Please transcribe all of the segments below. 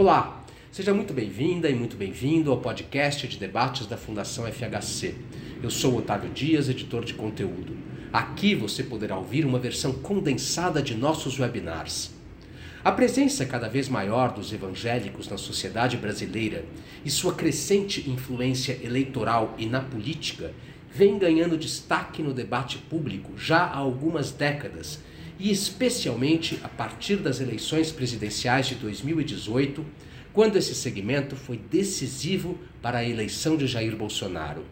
Olá, seja muito bem-vinda e muito bem-vindo ao podcast de debates da Fundação FHC. Eu sou Otávio Dias, editor de conteúdo. Aqui você poderá ouvir uma versão condensada de nossos webinars. A presença cada vez maior dos evangélicos na sociedade brasileira e sua crescente influência eleitoral e na política vem ganhando destaque no debate público já há algumas décadas e especialmente a partir das eleições presidenciais de 2018, quando esse segmento foi decisivo para a eleição de Jair Bolsonaro.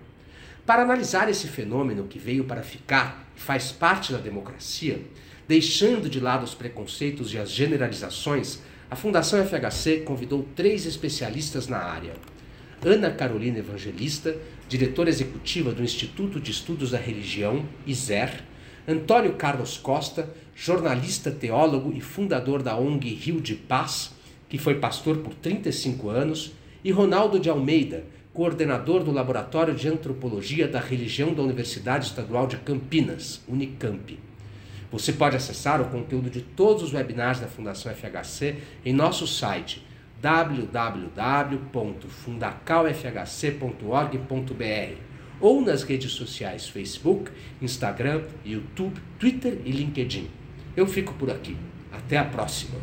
Para analisar esse fenômeno que veio para ficar e faz parte da democracia, deixando de lado os preconceitos e as generalizações, a Fundação FHC convidou três especialistas na área. Ana Carolina Evangelista, diretora executiva do Instituto de Estudos da Religião, ISER, Antônio Carlos Costa, jornalista, teólogo e fundador da ONG Rio de Paz, que foi pastor por 35 anos, e Ronaldo de Almeida, coordenador do Laboratório de Antropologia da Religião da Universidade Estadual de Campinas, Unicamp. Você pode acessar o conteúdo de todos os webinars da Fundação FHC em nosso site www.fundacalfhc.org.br ou nas redes sociais Facebook, Instagram, YouTube, Twitter e LinkedIn. Eu fico por aqui. Até a próxima!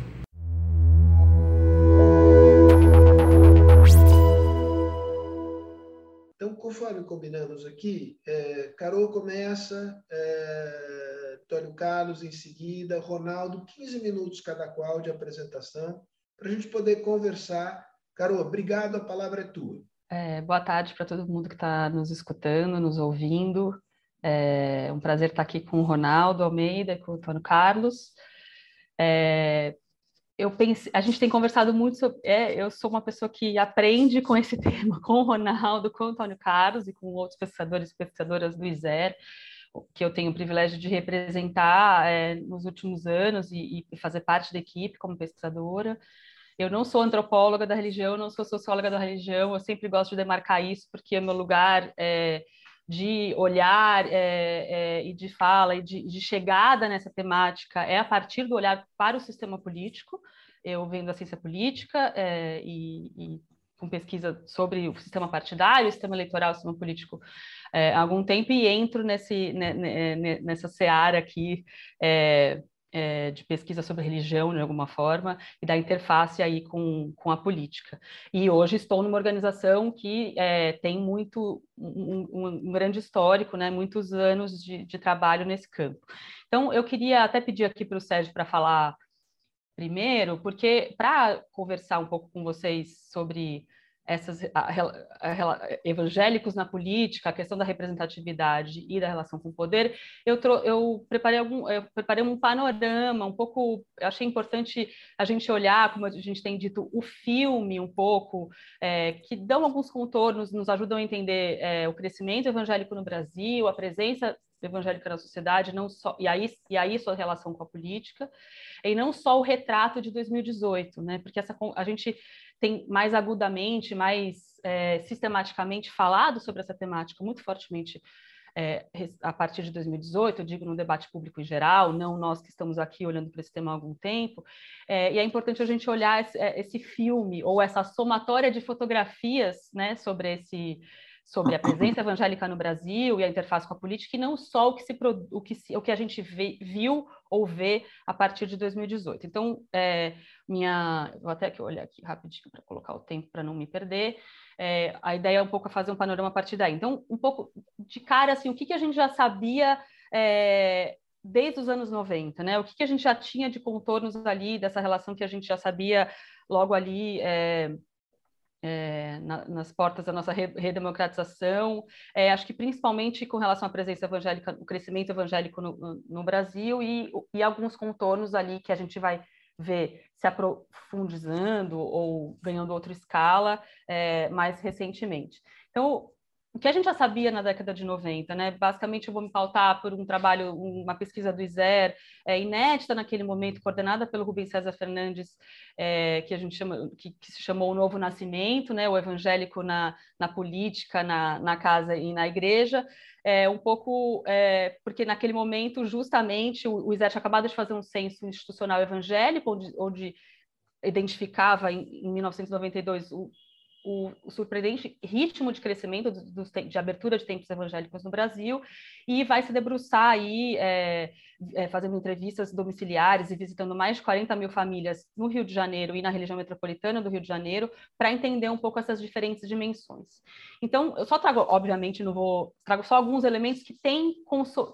Então, conforme combinamos aqui, é, Carol começa, é, Antônio Carlos em seguida, Ronaldo, 15 minutos cada qual de apresentação, para a gente poder conversar. Carol, obrigado, a palavra é tua. É, boa tarde para todo mundo que está nos escutando, nos ouvindo. É um prazer estar aqui com o Ronaldo Almeida e com o Antônio Carlos. É, eu pense, a gente tem conversado muito sobre. É, eu sou uma pessoa que aprende com esse tema, com o Ronaldo, com o Antônio Carlos e com outros pesquisadores e pesquisadoras do ISER, que eu tenho o privilégio de representar é, nos últimos anos e, e fazer parte da equipe como pesquisadora. Eu não sou antropóloga da religião, não sou socióloga da religião, eu sempre gosto de demarcar isso, porque é meu lugar é, de olhar é, é, e de fala e de, de, chegada nessa temática é a partir do olhar para o sistema político. Eu venho da ciência política é, e, e, com pesquisa sobre o sistema partidário, o sistema eleitoral, o sistema político é, há algum tempo e entro nesse, nessa seara aqui é, é, de pesquisa sobre religião, de alguma forma, e da interface aí com, com a política. E hoje estou numa organização que é, tem muito, um, um, grande histórico, né, muitos anos de, de trabalho nesse campo. Então, eu queria até pedir aqui para o Sérgio para falar primeiro, porque para conversar um pouco com vocês sobre essas a, a, evangélicos na política, a questão da representatividade e da relação com o poder, eu, eu preparei algum, eu preparei um panorama um pouco, achei importante a gente olhar, como a gente tem dito, o filme um pouco, é, que dão alguns contornos, nos ajudam a entender é, o crescimento evangélico no Brasil, a presença evangélica na sociedade, não só e aí e aí sua relação com a política, e não só o retrato de 2018, né? Porque essa a gente tem mais agudamente, mais é, sistematicamente falado sobre essa temática muito fortemente é, a partir de 2018, eu digo no debate público em geral, não nós que estamos aqui olhando para esse tema há algum tempo, é, e é importante a gente olhar esse, é, esse, filme ou essa somatória de fotografias né, sobre esse sobre a presença evangélica no Brasil e a interface com a política, e não só o que, se, o que, se, o que a gente vê, viu ou vê a partir de 2018. Então, é, minha, vou até aqui olhar aqui rapidinho para colocar o tempo para não me perder. É, a ideia é um pouco fazer um panorama a partir daí. Então, um pouco de cara, assim, o que, que a gente já sabia é, desde os anos 90, né? O que, que a gente já tinha de contornos ali, dessa relação que a gente já sabia logo ali é, é, na, nas portas da nossa redemocratização, é, acho que principalmente com relação à presença evangélica, o crescimento evangélico no, no, Brasil e, e alguns contornos ali que a gente vai ver se aprofundizando ou ganhando outra escala é, mais recentemente. Então, o que a gente já sabia na década de 90, né? Basicamente, eu vou me pautar por um trabalho, uma pesquisa do ISER, é, inédita naquele momento, coordenada pelo Rubens César Fernandes, é, que a gente chama, que, que, se chamou o Novo Nascimento, né? O evangélico na, na política, na, na casa e na igreja. É, um pouco é, porque naquele momento, justamente, o, o ISER tinha acabado de fazer um censo institucional evangélico, onde, onde identificava em, em 1992 o, o, o, surpreendente ritmo de crescimento do, do, de abertura de templos evangélicos no Brasil e vai se debruçar aí, é, é, fazendo entrevistas domiciliares e visitando mais de 40 mil famílias no Rio de Janeiro e na região metropolitana do Rio de Janeiro, para entender um pouco essas diferentes dimensões. Então, eu só trago, obviamente, não vou, trago só alguns elementos que têm,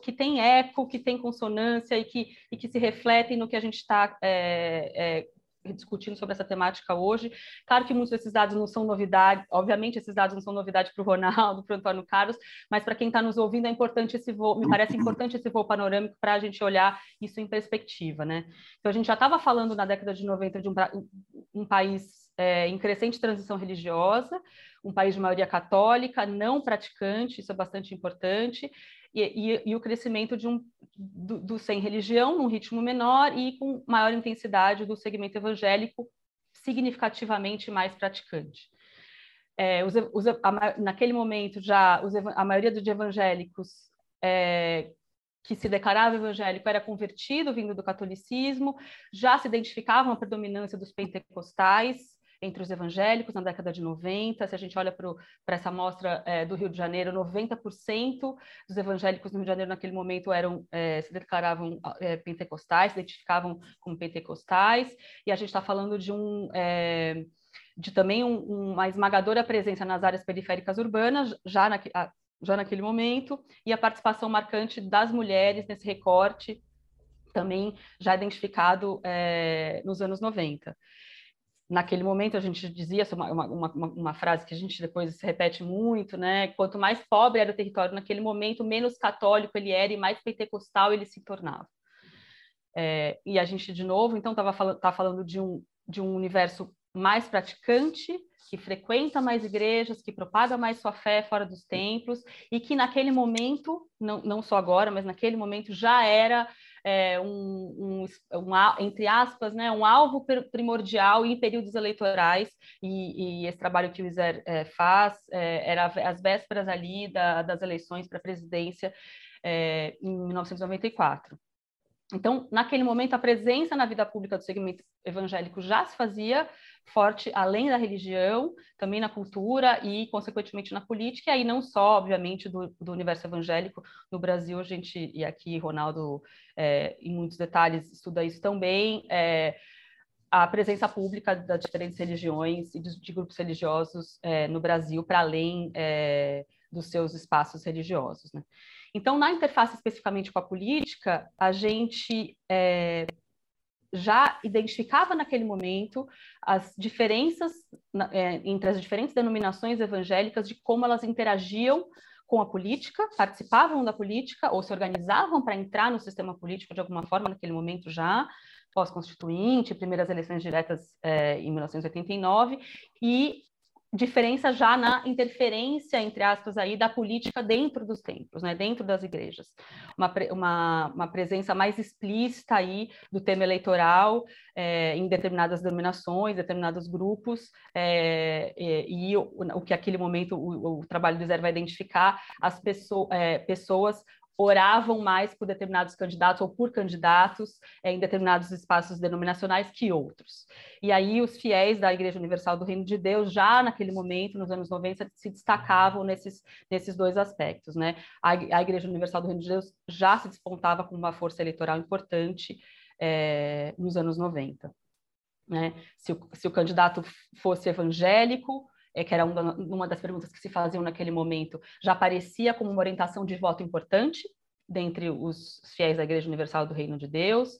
que têm eco, que têm consonância e que, e que se refletem no que a gente está é, é discutindo sobre essa temática hoje. Claro que muitos desses dados não são novidade, obviamente esses dados não são novidade para o Ronaldo, para o Antônio Carlos, mas para quem está nos ouvindo é importante esse voo, me parece importante esse voo panorâmico para a gente olhar isso em perspectiva, né? Então a gente já estava falando na década de 90 de um, um país é, em crescente transição religiosa, um país de maioria católica, não praticante, isso é bastante importante, e, e, e o crescimento de um, do, do, sem religião num ritmo menor e com maior intensidade do segmento evangélico significativamente mais praticante. É, os, os, a, naquele momento já os, a maioria dos evangélicos é, que se declarava evangélico era convertido vindo do catolicismo, já se identificavam a predominância dos pentecostais, entre os evangélicos na década de 90. Se a gente olha para essa amostra é, do Rio de Janeiro, 90% dos evangélicos no Rio de Janeiro naquele momento eram é, se declaravam é, pentecostais, se identificavam como pentecostais, e a gente está falando de um é, de também um, uma esmagadora presença nas áreas periféricas urbanas, já, na, já naquele momento, e a participação marcante das mulheres nesse recorte, também já identificado é, nos anos 90 naquele momento a gente dizia uma, uma, uma, uma, frase que a gente depois repete muito, né? Quanto mais pobre era o território naquele momento, menos católico ele era e mais pentecostal ele se tornava. É, e a gente de novo, então, estava falando, tá falando de um de um universo mais praticante, que frequenta mais igrejas, que propaga mais sua fé fora dos templos e que naquele momento, não, não só agora, mas naquele momento já era é, um, um, um, entre aspas, né, um alvo primordial em períodos eleitorais, e, e esse trabalho que o Iser é, faz é, era as vésperas ali da, das eleições para a presidência é, em 1994. Então, naquele momento, a presença na vida pública do segmento evangélico já se fazia forte além da religião, também na cultura e, consequentemente, na política, e aí não só, obviamente, do, do universo evangélico. No Brasil, a gente, e aqui Ronaldo, é, em muitos detalhes, estuda isso também, é, a presença pública das diferentes religiões e de, de grupos religiosos é, no Brasil, para além é, dos seus espaços religiosos. Né? Então, na interface especificamente com a política, a gente é, já identificava naquele momento as diferenças é, entre as diferentes denominações evangélicas de como elas interagiam com a política, participavam da política ou se organizavam para entrar no sistema político de alguma forma naquele momento já, pós-constituinte, primeiras eleições diretas é, em 1989, e diferença já na interferência, entre aspas, aí, da política dentro dos templos, né, dentro das igrejas. Uma, uma, uma presença mais explícita aí do tema eleitoral é, em determinadas denominações, determinados grupos, é, e, e o, o, que aquele momento o, o trabalho do Zé vai identificar, as pessoa, é, pessoas oravam mais por determinados candidatos ou por candidatos é, em determinados espaços denominacionais que outros. E aí os fiéis da Igreja Universal do Reino de Deus, já naquele momento, nos anos 90, se destacavam nesses, nesses dois aspectos. Né? A, a Igreja Universal do Reino de Deus já se despontava como uma força eleitoral importante é, nos anos 90. Né? Se, o, se o candidato fosse evangélico, é, que era uma, uma das perguntas que se faziam naquele momento, já aparecia como uma orientação de voto importante dentre os fiéis da Igreja Universal do Reino de Deus.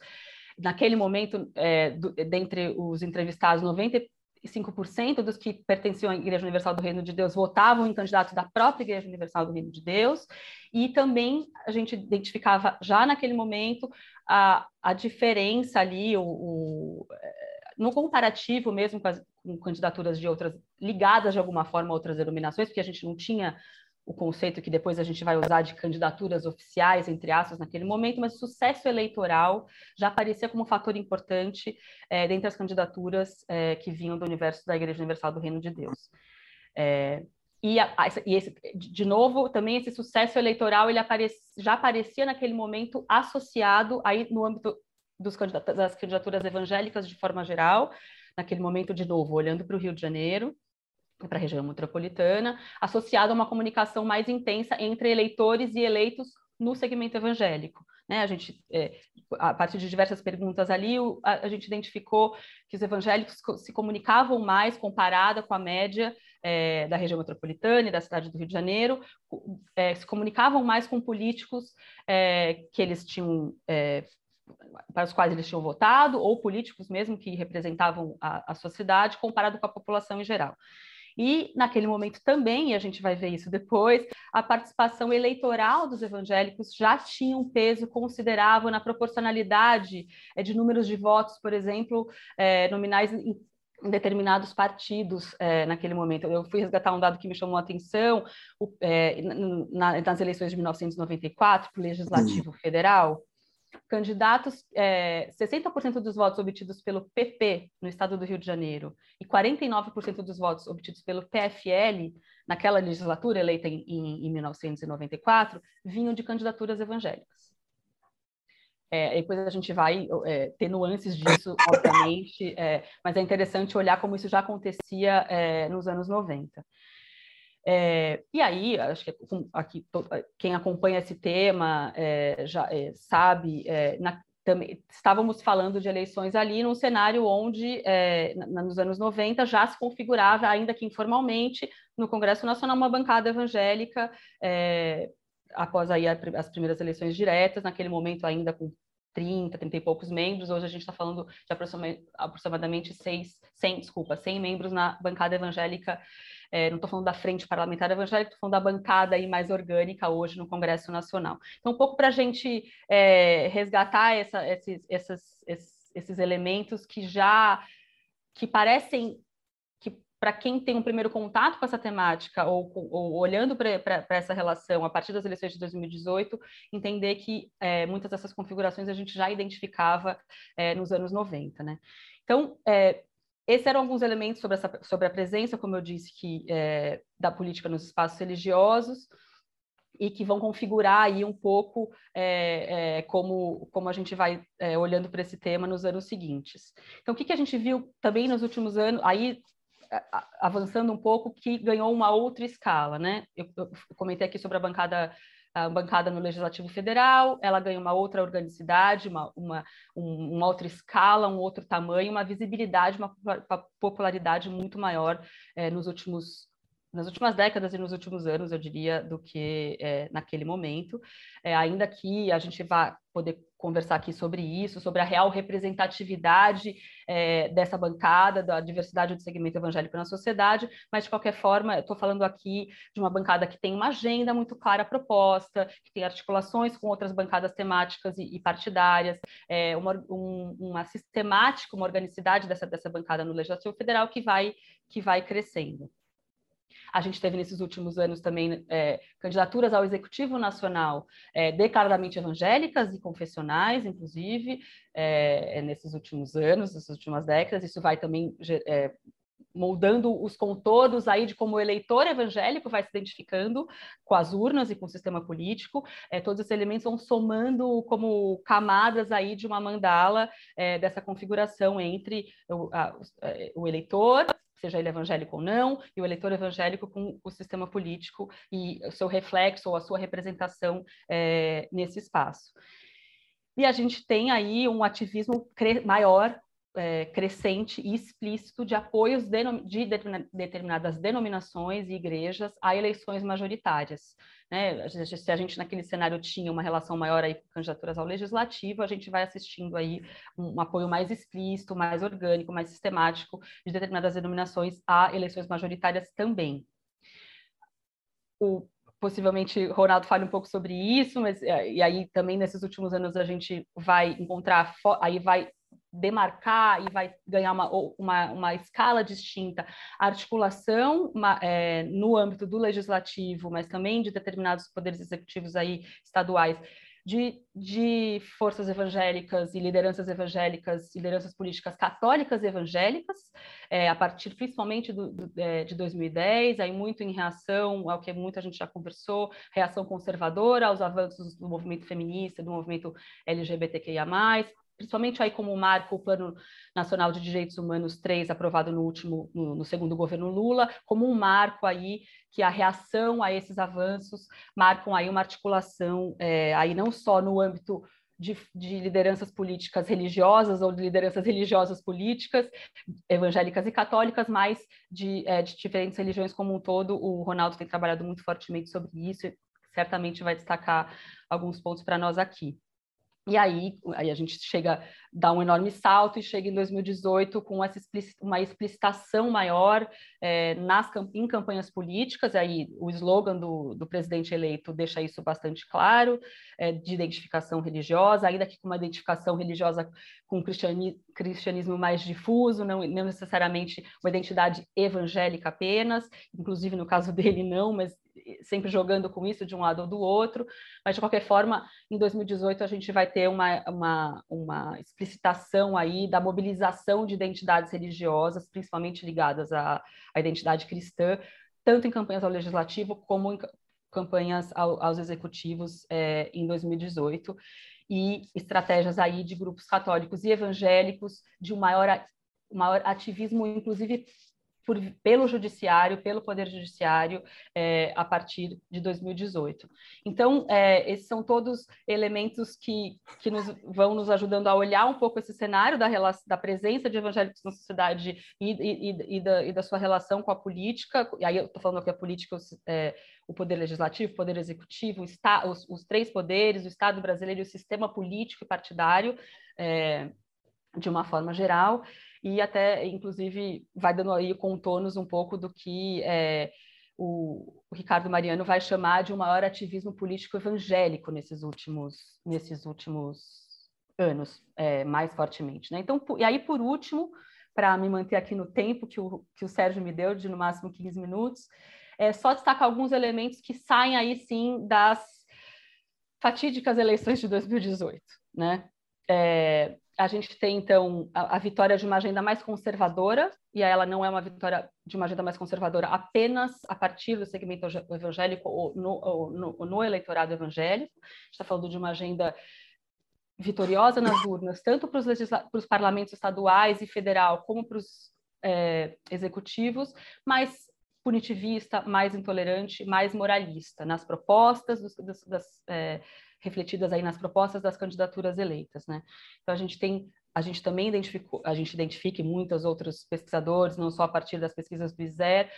Naquele momento, é, do, dentre os entrevistados, 95% dos que pertenciam à Igreja Universal do Reino de Deus votavam em candidatos da própria Igreja Universal do Reino de Deus, e também a gente identificava já naquele momento a, a diferença ali, o, o no comparativo mesmo com, as, com candidaturas de outras, ligadas de alguma forma a outras denominações, porque a gente não tinha o conceito que depois a gente vai usar de candidaturas oficiais, entre aspas, naquele momento, mas o sucesso eleitoral já aparecia como um fator importante é, dentre as candidaturas é, que vinham do universo da Igreja Universal do Reino de Deus. É, e, a, e esse, de novo, também esse sucesso eleitoral ele aparec, já aparecia naquele momento associado aí no âmbito dos candidatos, das candidaturas evangélicas de forma geral. Naquele momento, de novo, olhando para o Rio de Janeiro, para a região metropolitana, associado a uma comunicação mais intensa entre eleitores e eleitos no segmento evangélico. Né? A gente, é, a partir de diversas perguntas ali, a, a, gente identificou que os evangélicos se comunicavam mais comparada com a média é, da região metropolitana e da cidade do Rio de Janeiro, é, se comunicavam mais com políticos é, que eles tinham é, para os quais eles tinham votado, ou políticos mesmo que representavam a, a sua cidade, comparado com a população em geral. E, naquele momento também, e a gente vai ver isso depois, a participação eleitoral dos evangélicos já tinha um peso considerável na proporcionalidade é, de números de votos, por exemplo, é, nominais em determinados partidos é, naquele momento. Eu fui resgatar um dado que me chamou a atenção o, é, na, nas eleições de 1994 para o Legislativo Federal candidatos, é, 60% dos votos obtidos pelo PP no estado do Rio de Janeiro e 49% dos votos obtidos pelo PFL naquela legislatura eleita em, em, em 1994 vinham de candidaturas evangélicas. É, depois a gente vai é, ter nuances disso, obviamente, é, mas é interessante olhar como isso já acontecia é, nos anos 90. É, e aí, acho que aqui, quem acompanha esse tema é, já é, sabe, é, na, também, estávamos falando de eleições ali num cenário onde, é, na, nos anos 90, já se configurava, ainda que informalmente, no Congresso Nacional, uma bancada evangélica, é, após aí as primeiras eleições diretas, naquele momento ainda com 30, 30 e poucos membros, hoje a gente está falando de aproximadamente 6, 100, desculpa, 100 membros na bancada evangélica é, não estou falando da frente parlamentar evangélica, estou falando da bancada aí mais orgânica hoje no Congresso Nacional. Então, um pouco para a gente é, resgatar essa, esses, essas, esses, elementos que já que parecem que para quem tem um primeiro contato com essa temática ou, ou olhando para essa relação a partir das eleições de 2018, entender que é, muitas dessas configurações a gente já identificava é, nos anos 90, né? Então, é, esses eram alguns elementos sobre, essa, sobre a presença, como eu disse, que é, da política nos espaços religiosos e que vão configurar aí um pouco é, é, como, como a gente vai é, olhando para esse tema nos anos seguintes. Então, o que, que a gente viu também nos últimos anos, aí avançando um pouco, que ganhou uma outra escala, né? Eu, eu comentei aqui sobre a bancada a bancada no Legislativo Federal, ela ganha uma outra organicidade, uma, uma, um, uma outra escala, um outro tamanho, uma visibilidade, uma popularidade muito maior é, nos últimos nas últimas décadas e nos últimos anos, eu diria, do que é, naquele momento. É, ainda que a gente vá poder conversar aqui sobre isso, sobre a real representatividade é, dessa bancada, da diversidade do segmento evangélico na sociedade, mas de qualquer forma, estou falando aqui de uma bancada que tem uma agenda muito clara proposta, que tem articulações com outras bancadas temáticas e, e partidárias, é, uma, um, uma sistemática, uma organicidade dessa, dessa bancada no Legislativo Federal que vai, que vai crescendo. A gente teve nesses últimos anos também é, candidaturas ao Executivo Nacional é, declaradamente evangélicas e confessionais, inclusive, é, é nesses últimos anos, nessas últimas décadas. Isso vai também é, moldando os contornos aí de como o eleitor evangélico vai se identificando com as urnas e com o sistema político. É, todos esses elementos vão somando como camadas aí de uma mandala é, dessa configuração entre o, a, o eleitor, seja ele evangélico ou não, e o eleitor evangélico com o sistema político e o seu reflexo ou a sua representação é, nesse espaço. E a gente tem aí um ativismo maior é, crescente e explícito de apoios de determinadas denominações e igrejas a eleições majoritárias. Né? Se a gente naquele cenário tinha uma relação maior aí com candidaturas ao legislativo, a gente vai assistindo aí um, apoio mais explícito, mais orgânico, mais sistemático de determinadas denominações a eleições majoritárias também. O possivelmente Ronaldo fale um pouco sobre isso, mas e aí também nesses últimos anos a gente vai encontrar, aí vai demarcar e vai ganhar uma, uma, uma escala distinta, a articulação uma, é, no âmbito do legislativo, mas também de determinados poderes executivos aí estaduais, de, de forças evangélicas e lideranças evangélicas, lideranças políticas católicas e evangélicas, é, a partir principalmente do, do, é, de 2010, aí muito em reação ao que muita gente já conversou, reação conservadora aos avanços do movimento feminista, do movimento LGBTQIA+, principalmente aí como marco o Plano Nacional de Direitos Humanos 3, aprovado no último, no, no, segundo governo Lula, como um marco aí que a reação a esses avanços marcam aí uma articulação é, aí não só no âmbito de, de, lideranças políticas religiosas ou de lideranças religiosas políticas, evangélicas e católicas, mas de, é, de diferentes religiões como um todo. O Ronaldo tem trabalhado muito fortemente sobre isso e certamente vai destacar alguns pontos para nós aqui. E aí, aí a gente chega, dá um enorme salto e chega em 2018 com essa uma explicitação maior é, nas, em campanhas políticas, aí o slogan do, do presidente eleito deixa isso bastante claro, é, de identificação religiosa, ainda que com uma identificação religiosa com cristianismo, cristianismo mais difuso, não, não necessariamente uma identidade evangélica apenas, inclusive no caso dele não, mas sempre jogando com isso de um lado ou do outro, mas de qualquer forma, em 2018 a gente vai ter uma, uma, uma explicitação aí da mobilização de identidades religiosas, principalmente ligadas à, à identidade cristã, tanto em campanhas ao legislativo como em campanhas ao, aos executivos é, em 2018 e estratégias aí de grupos católicos e evangélicos de um maior, maior ativismo, inclusive por, pelo judiciário, pelo poder judiciário, é, a partir de 2018. Então, é, esses são todos elementos que, que nos, vão nos ajudando a olhar um pouco esse cenário da, relação, da presença de evangélicos na sociedade e, e, e, da, e da, sua relação com a política, e aí eu estou falando que a política, é, o poder legislativo, o poder executivo, o os, os, três poderes, o Estado brasileiro e o sistema político e partidário, é, de uma forma geral, e até, inclusive, vai dando aí contornos um pouco do que é, o, o, Ricardo Mariano vai chamar de um maior ativismo político evangélico nesses últimos, nesses últimos anos, é, mais fortemente. Né? Então, e aí, por último, para me manter aqui no tempo que o, que o Sérgio me deu, de no máximo 15 minutos, é só destacar alguns elementos que saem aí, sim, das fatídicas eleições de 2018, né? É, a gente tem, então, a, a, vitória de uma agenda mais conservadora, e ela não é uma vitória de uma agenda mais conservadora apenas a partir do segmento evangélico ou no, ou no, no eleitorado evangélico. A gente está falando de uma agenda vitoriosa nas urnas, tanto para os parlamentos estaduais e federal, como para os é, executivos, mais punitivista, mais intolerante, mais moralista nas propostas dos, das, das é, refletidas aí nas propostas das candidaturas eleitas, né? Então a gente tem a gente também identificou, a gente identifica muitos outros pesquisadores, não só a partir das pesquisas do ISER,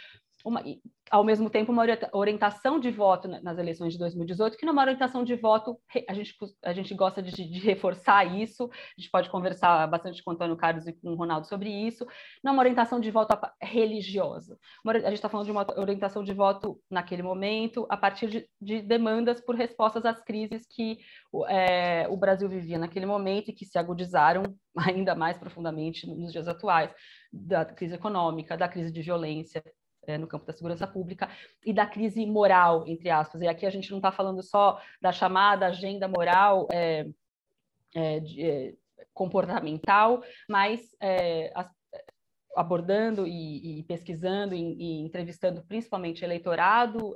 uma, ao mesmo tempo, uma orientação de voto nas eleições de 2018, que não é uma orientação de voto, a gente, a gente gosta de, de, reforçar isso, a gente pode conversar bastante com o Antônio Carlos e com o Ronaldo sobre isso, não é uma orientação de voto religiosa. Uma, a gente está falando de uma orientação de voto naquele momento, a partir de, de demandas por respostas às crises que é, o Brasil vivia naquele momento e que se agudizaram ainda mais profundamente nos dias atuais, da crise econômica, da crise de violência, é, no campo da segurança pública e da crise moral, entre aspas. E aqui a gente não está falando só da chamada agenda moral é, é, de, é, comportamental, mas é, as, abordando e, e pesquisando e, e, entrevistando principalmente eleitorado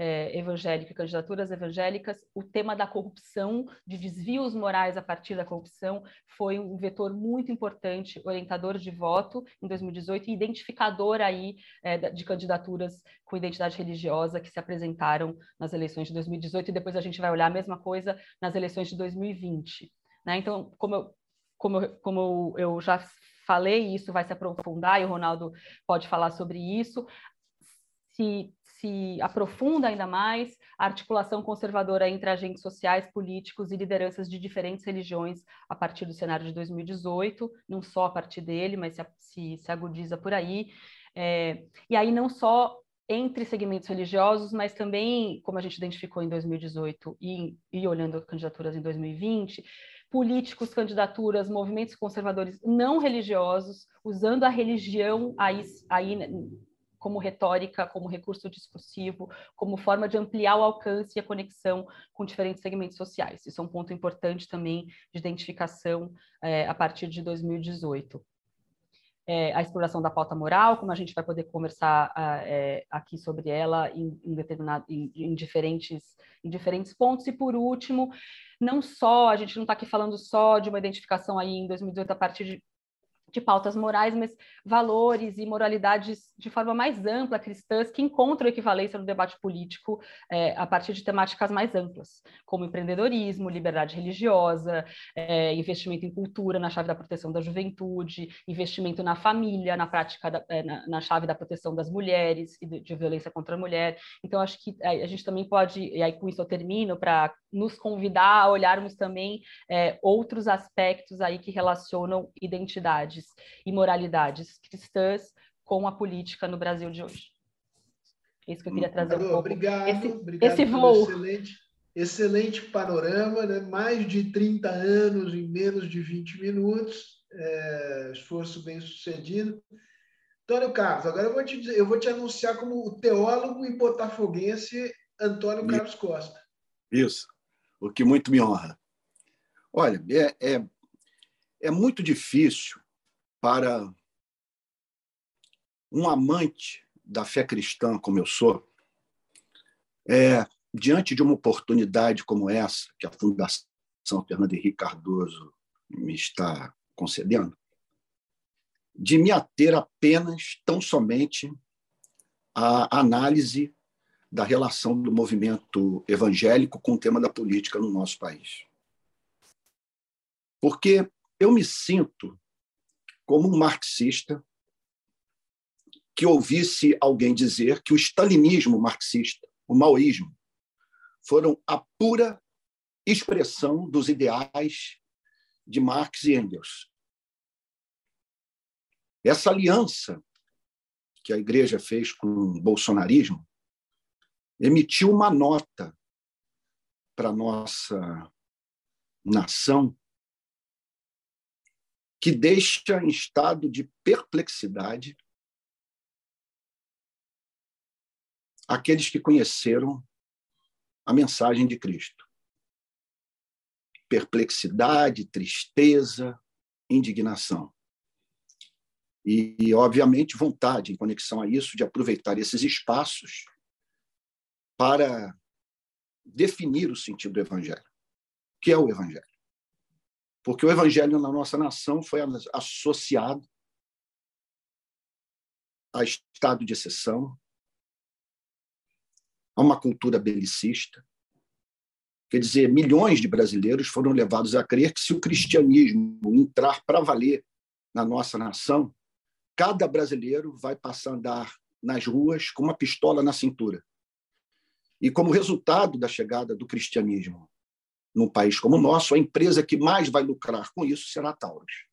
é, evangélica, candidaturas evangélicas, o tema da corrupção, de desvios morais a partir da corrupção, foi um vetor muito importante, orientador de voto em 2018 e identificador aí é, de candidaturas com identidade religiosa que se apresentaram nas eleições de 2018 e depois a gente vai olhar a mesma coisa nas eleições de 2020. Né? Então, como eu, como, eu, como eu já falei, isso vai se aprofundar e o Ronaldo pode falar sobre isso. Se se aprofunda ainda mais a articulação conservadora entre agentes sociais, políticos e lideranças de diferentes religiões a partir do cenário de 2018, não só a partir dele, mas se, se, se agudiza por aí. É, e aí não só entre segmentos religiosos, mas também, como a gente identificou em 2018 e, e olhando candidaturas em 2020, políticos, candidaturas, movimentos conservadores não religiosos, usando a religião aí, aí como retórica, como recurso discursivo, como forma de ampliar o alcance e a conexão com diferentes segmentos sociais. Isso é um ponto importante também de identificação é, a partir de 2018. é, a exploração da pauta moral, como a gente vai poder conversar é, aqui sobre ela em, em, em, em, diferentes, em diferentes pontos. E, por último, não só, a gente não está aqui falando só de uma identificação aí em 2018 a partir de de pautas morais, mas valores e moralidades de forma mais ampla cristãs que encontram equivalência no debate político é, a partir de temáticas mais amplas, como empreendedorismo, liberdade religiosa, é, investimento em cultura na chave da proteção da juventude, investimento na família, na prática da, é, na, na, chave da proteção das mulheres e de, de, violência contra a mulher. Então acho que é, a gente também pode, e aí com isso eu termino, para nos convidar a olharmos também é, outros aspectos aí que relacionam identidades e moralidades cristãs com a política no Brasil de hoje. É isso que eu queria trazer um pouco. Obrigado, esse, obrigado esse voo. Excelente, excelente panorama, né? mais de 30 anos em menos de 20 minutos, é, esforço bem sucedido. Antônio Carlos, agora eu vou te, dizer, eu vou te anunciar como o teólogo e botafoguense Antônio Carlos Costa. Isso o que muito me honra. Olha, é, é, é muito difícil para um amante da fé cristã como eu sou, é, diante de uma oportunidade como essa, que a Fundação Fernando Henrique Cardoso me está concedendo, de me ater apenas, tão somente, à análise da relação do movimento evangélico com o tema da política no nosso país. Porque eu me sinto como um marxista que ouvisse alguém dizer que o stalinismo marxista, o maoísmo, foram a pura expressão dos ideais de Marx e Engels. Essa aliança que a igreja fez com o bolsonarismo emitiu uma nota para nossa nação que deixa em estado de perplexidade aqueles que conheceram a mensagem de Cristo. Perplexidade, tristeza, indignação. E, e, obviamente, vontade, em conexão a isso, de aproveitar esses espaços para definir o sentido do evangelho. O que é o evangelho? Porque o evangelho na nossa nação foi associado a estado de exceção, a uma cultura belicista. Quer dizer, milhões de brasileiros foram levados a crer que se o cristianismo entrar para valer na nossa nação, cada brasileiro vai passar a andar nas ruas com uma pistola na cintura e como resultado da chegada do cristianismo num país como o nosso, a empresa que mais vai lucrar com isso será a Taurus.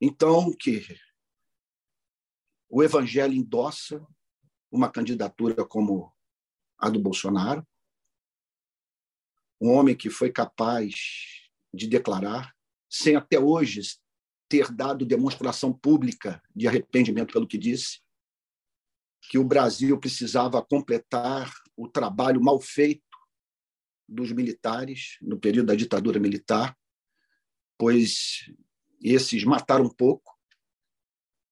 Então, que o evangelho endossa uma candidatura como a do Bolsonaro, um homem que foi capaz de declarar, sem até hoje ter dado demonstração pública de arrependimento pelo que disse, que o Brasil precisava completar o trabalho mal feito dos militares no período da ditadura militar, pois esses mataram um pouco.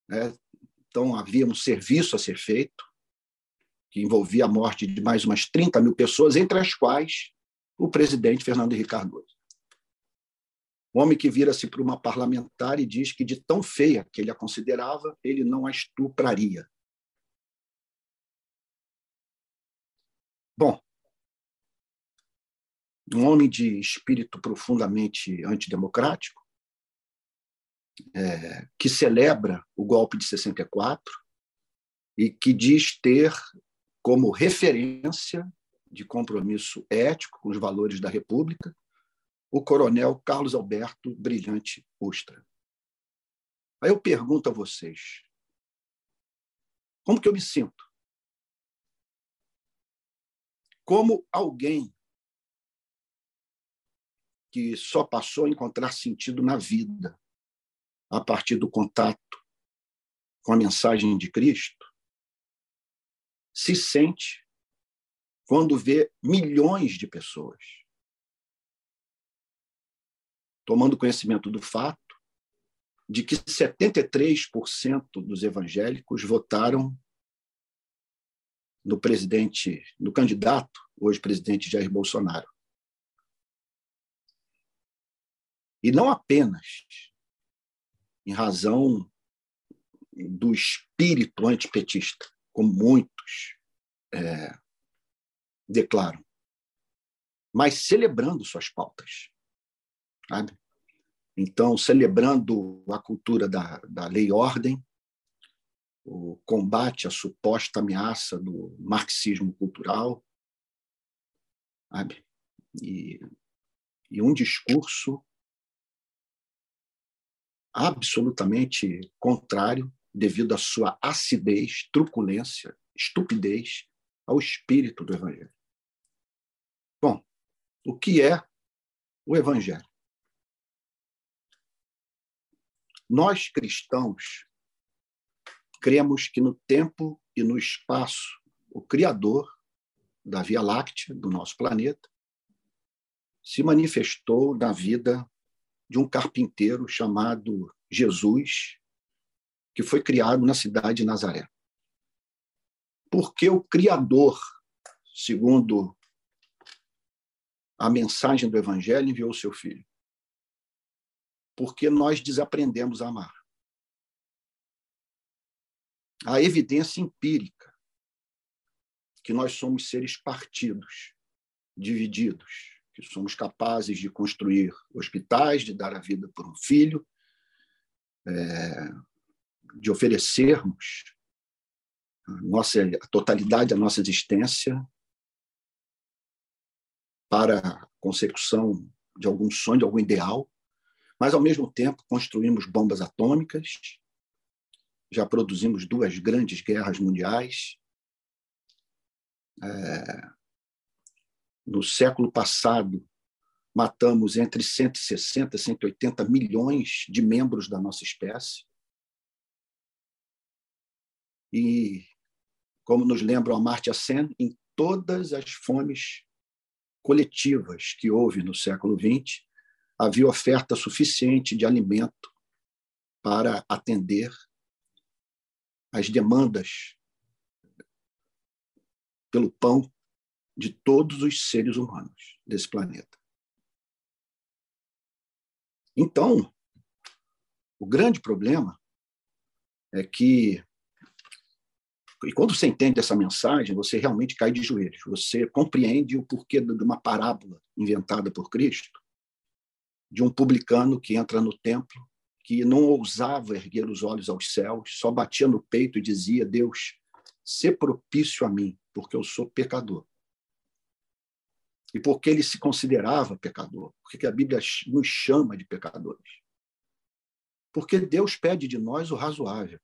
Né? Então, havia um serviço a ser feito, que envolvia a morte de mais umas 30 mil pessoas, entre as quais o presidente Fernando Henrique Cardoso. Um homem que vira-se para uma parlamentar e diz que, de tão feia que ele a considerava, ele não a estupraria. Bom, um homem de espírito profundamente antidemocrático, é, que celebra o golpe de 64 e que diz ter como referência de compromisso ético com os valores da República o coronel Carlos Alberto Brilhante Ustra. Aí eu pergunto a vocês, como que eu me sinto como alguém que só passou a encontrar sentido na vida a partir do contato com a mensagem de Cristo, se sente quando vê milhões de pessoas tomando conhecimento do fato de que 73% dos evangélicos votaram no presidente, no candidato, hoje presidente Jair Bolsonaro. E não apenas em razão do espírito antipetista, como muitos é, declaram, mas celebrando suas pautas. Sabe? Então, celebrando a cultura da, da lei e ordem, o combate à suposta ameaça do marxismo cultural, sabe? E, e um discurso absolutamente contrário, devido à sua acidez, truculência, estupidez, ao espírito do Evangelho. Bom, o que é o Evangelho? Nós cristãos cremos que no tempo e no espaço, o Criador da Via Láctea, do nosso planeta, se manifestou na vida de um carpinteiro chamado Jesus, que foi criado na cidade de Nazaré. Porque o Criador, segundo a mensagem do Evangelho, enviou seu filho. Porque nós desaprendemos a amar. A evidência empírica que nós somos seres partidos, divididos, que somos capazes de construir hospitais, de dar a vida por um filho, é, de oferecermos a, nossa, a totalidade da nossa existência para a consecução de algum sonho, de algum ideal, mas, ao mesmo tempo, construímos bombas atômicas, já produzimos duas grandes guerras mundiais, é, no século passado, matamos entre 160 e 180 milhões de membros da nossa espécie. E, como nos lembra o Amartya Sen, em todas as fomes coletivas que houve no século XX, havia oferta suficiente de alimento para atender as demandas pelo pão de todos os seres humanos desse planeta. Então, o grande problema é que, e quando você entende essa mensagem, você realmente cai de joelhos, você compreende o porquê de uma parábola inventada por Cristo, de um publicano que entra no templo, que não ousava erguer os olhos aos céus, só batia no peito e dizia: Deus, se propício a mim, porque eu sou pecador e porque ele se considerava pecador, porque a Bíblia nos chama de pecadores. Porque Deus pede de nós o razoável.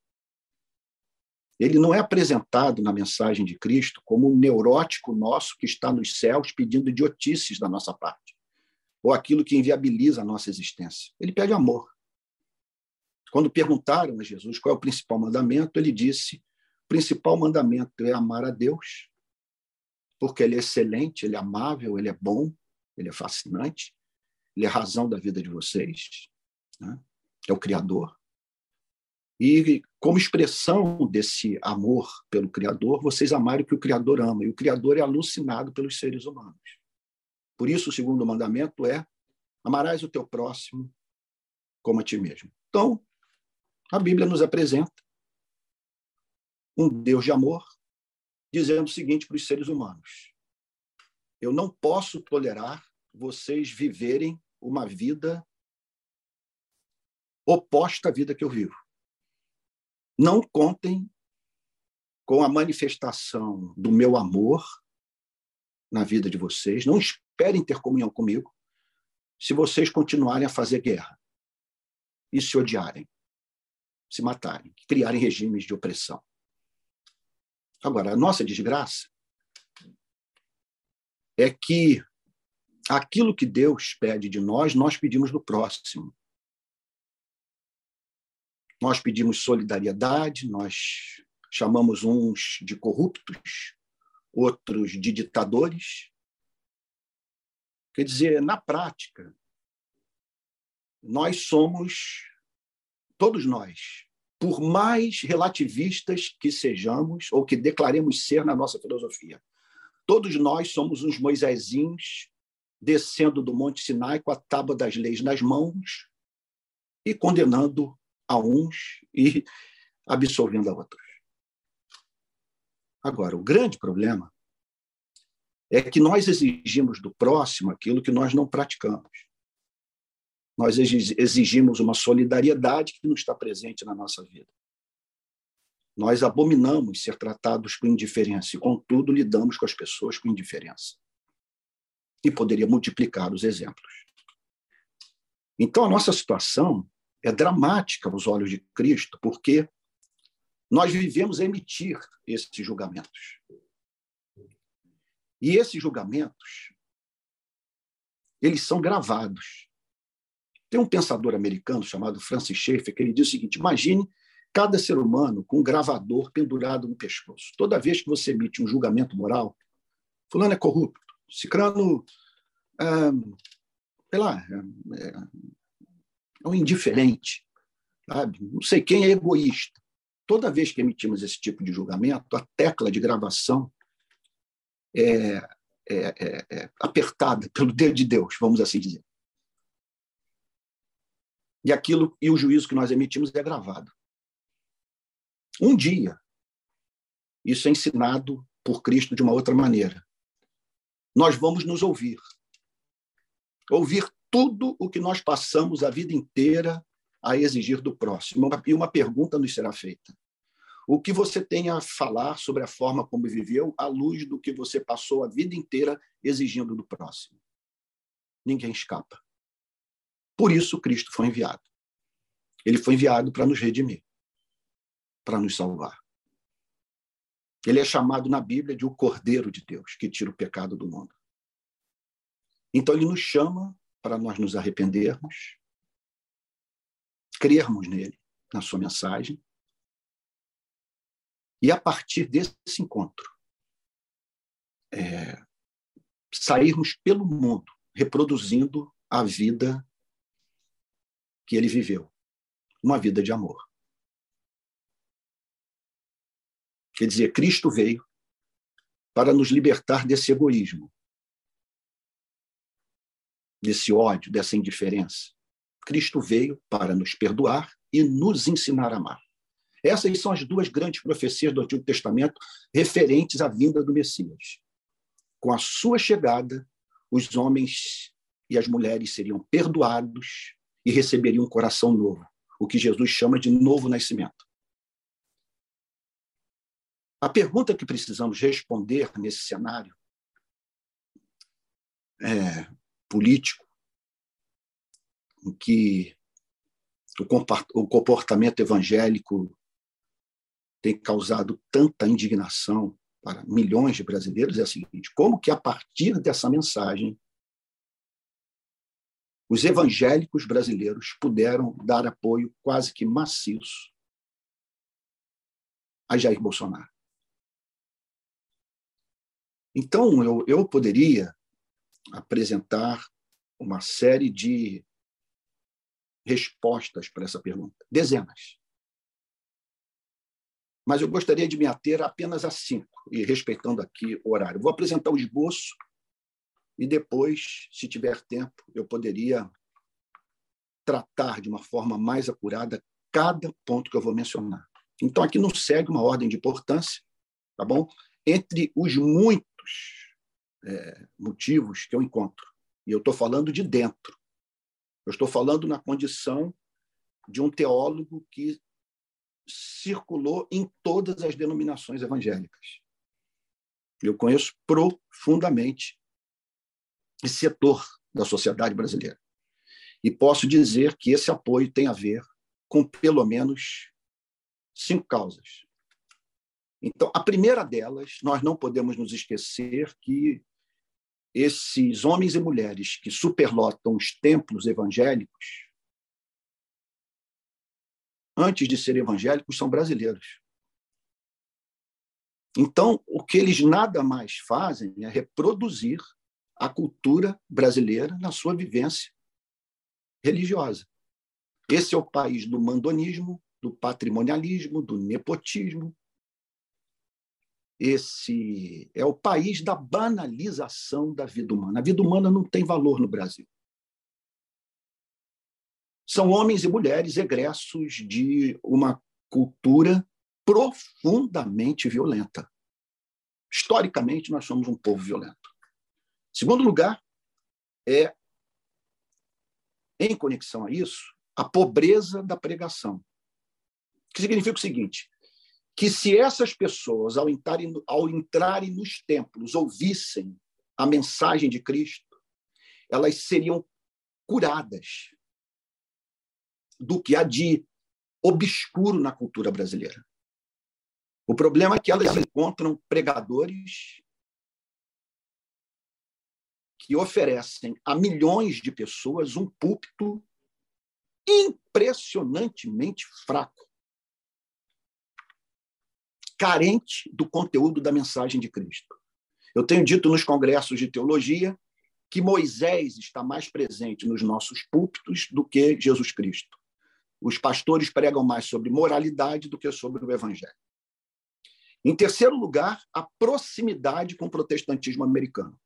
Ele não é apresentado na mensagem de Cristo como um neurótico nosso que está nos céus pedindo idiotices da nossa parte, ou aquilo que inviabiliza a nossa existência. Ele pede amor. Quando perguntaram a Jesus qual é o principal mandamento, ele disse: o principal mandamento é amar a Deus porque ele é excelente, ele é amável, ele é bom, ele é fascinante, ele é a razão da vida de vocês, né? é o Criador. E como expressão desse amor pelo Criador, vocês amarem o que o Criador ama, e o Criador é alucinado pelos seres humanos. Por isso, o segundo mandamento é: amarás o teu próximo como a ti mesmo. Então, a Bíblia nos apresenta um Deus de amor, dizendo o seguinte para os seres humanos: eu não posso tolerar vocês viverem uma vida oposta à vida que eu vivo. Não contem com a manifestação do meu amor na vida de vocês. Não esperem ter comunhão comigo se vocês continuarem a fazer guerra e se odiarem, se matarem, criarem regimes de opressão. Agora, a nossa desgraça é que aquilo que Deus pede de nós, nós pedimos do próximo. Nós pedimos solidariedade, nós chamamos uns de corruptos, outros de ditadores. Quer dizer, na prática, nós somos todos nós, por mais relativistas que sejamos ou que declaremos ser na nossa filosofia, todos nós somos uns Moisésinhos descendo do Monte Sinai com a tábua das leis nas mãos e condenando a uns e absolvendo a outros. Agora, o grande problema é que nós exigimos do próximo aquilo que nós não praticamos. Nós exigimos uma solidariedade que não está presente na nossa vida. Nós abominamos ser tratados com indiferença e, contudo, lidamos com as pessoas com indiferença. E poderia multiplicar os exemplos. Então, a nossa situação é dramática aos olhos de Cristo, porque nós vivemos a emitir esses julgamentos. E esses julgamentos, eles são gravados. Tem um pensador americano chamado Francis Schaeffer que ele diz o seguinte: imagine cada ser humano com um gravador pendurado no pescoço. Toda vez que você emite um julgamento moral, fulano é corrupto, cicrano, é, sei lá, é, é um indiferente, sabe? não sei quem é egoísta. Toda vez que emitimos esse tipo de julgamento, a tecla de gravação é, é, é, é apertada pelo dedo de Deus, vamos assim dizer e aquilo e o juízo que nós emitimos é gravado. Um dia, isso é ensinado por Cristo de uma outra maneira. Nós vamos nos ouvir. Ouvir tudo o que nós passamos a vida inteira a exigir do próximo. E uma pergunta nos será feita. O que você tem a falar sobre a forma como viveu à luz do que você passou a vida inteira exigindo do próximo? Ninguém escapa. Por isso, Cristo foi enviado. Ele foi enviado para nos redimir, para nos salvar. Ele é chamado na Bíblia de o Cordeiro de Deus, que tira o pecado do mundo. Então, ele nos chama para nós nos arrependermos, crermos nele, na sua mensagem, e a partir desse encontro, é, sairmos pelo mundo reproduzindo a vida que ele viveu uma vida de amor. Quer dizer, Cristo veio para nos libertar desse egoísmo, desse ódio, dessa indiferença. Cristo veio para nos perdoar e nos ensinar a amar. Essas são as duas grandes profecias do Antigo Testamento referentes à vinda do Messias. Com a sua chegada, os homens e as mulheres seriam perdoados e receberiam um coração novo, o que Jesus chama de novo nascimento. A pergunta que precisamos responder nesse cenário é, político, em que o comportamento evangélico tem causado tanta indignação para milhões de brasileiros é a seguinte: como que a partir dessa mensagem os evangélicos brasileiros puderam dar apoio quase que maciço a Jair Bolsonaro. Então, eu, eu poderia apresentar uma série de respostas para essa pergunta, dezenas. Mas eu gostaria de me ater apenas a cinco, e respeitando aqui o horário. Vou apresentar o esboço e depois, se tiver tempo, eu poderia tratar de uma forma mais acurada cada ponto que eu vou mencionar. Então, aqui não segue uma ordem de importância, tá bom? Entre os muitos é, motivos que eu encontro, e eu estou falando de dentro, eu estou falando na condição de um teólogo que circulou em todas as denominações evangélicas. Eu conheço profundamente esse setor da sociedade brasileira. E posso dizer que esse apoio tem a ver com pelo menos cinco causas. Então, a primeira delas, nós não podemos nos esquecer que esses homens e mulheres que superlotam os templos evangélicos, antes de serem evangélicos, são brasileiros. Então, o que eles nada mais fazem é reproduzir a cultura brasileira na sua vivência religiosa. Esse é o país do mandonismo, do patrimonialismo, do nepotismo. Esse é o país da banalização da vida humana. A vida humana não tem valor no Brasil. São homens e mulheres egressos de uma cultura profundamente violenta. Historicamente, nós somos um povo violento. Segundo lugar, é, em conexão a isso, a pobreza da pregação. Que significa o seguinte: que se essas pessoas, ao entrarem, ao entrarem nos templos, ouvissem a mensagem de Cristo, elas seriam curadas do que há de obscuro na cultura brasileira. O problema é que elas encontram pregadores que oferecem a milhões de pessoas um púlpito impressionantemente fraco, carente do conteúdo da mensagem de Cristo. Eu tenho dito nos congressos de teologia que Moisés está mais presente nos nossos púlpitos do que Jesus Cristo. Os pastores pregam mais sobre moralidade do que sobre o evangelho. Em terceiro lugar, a proximidade com o protestantismo americano.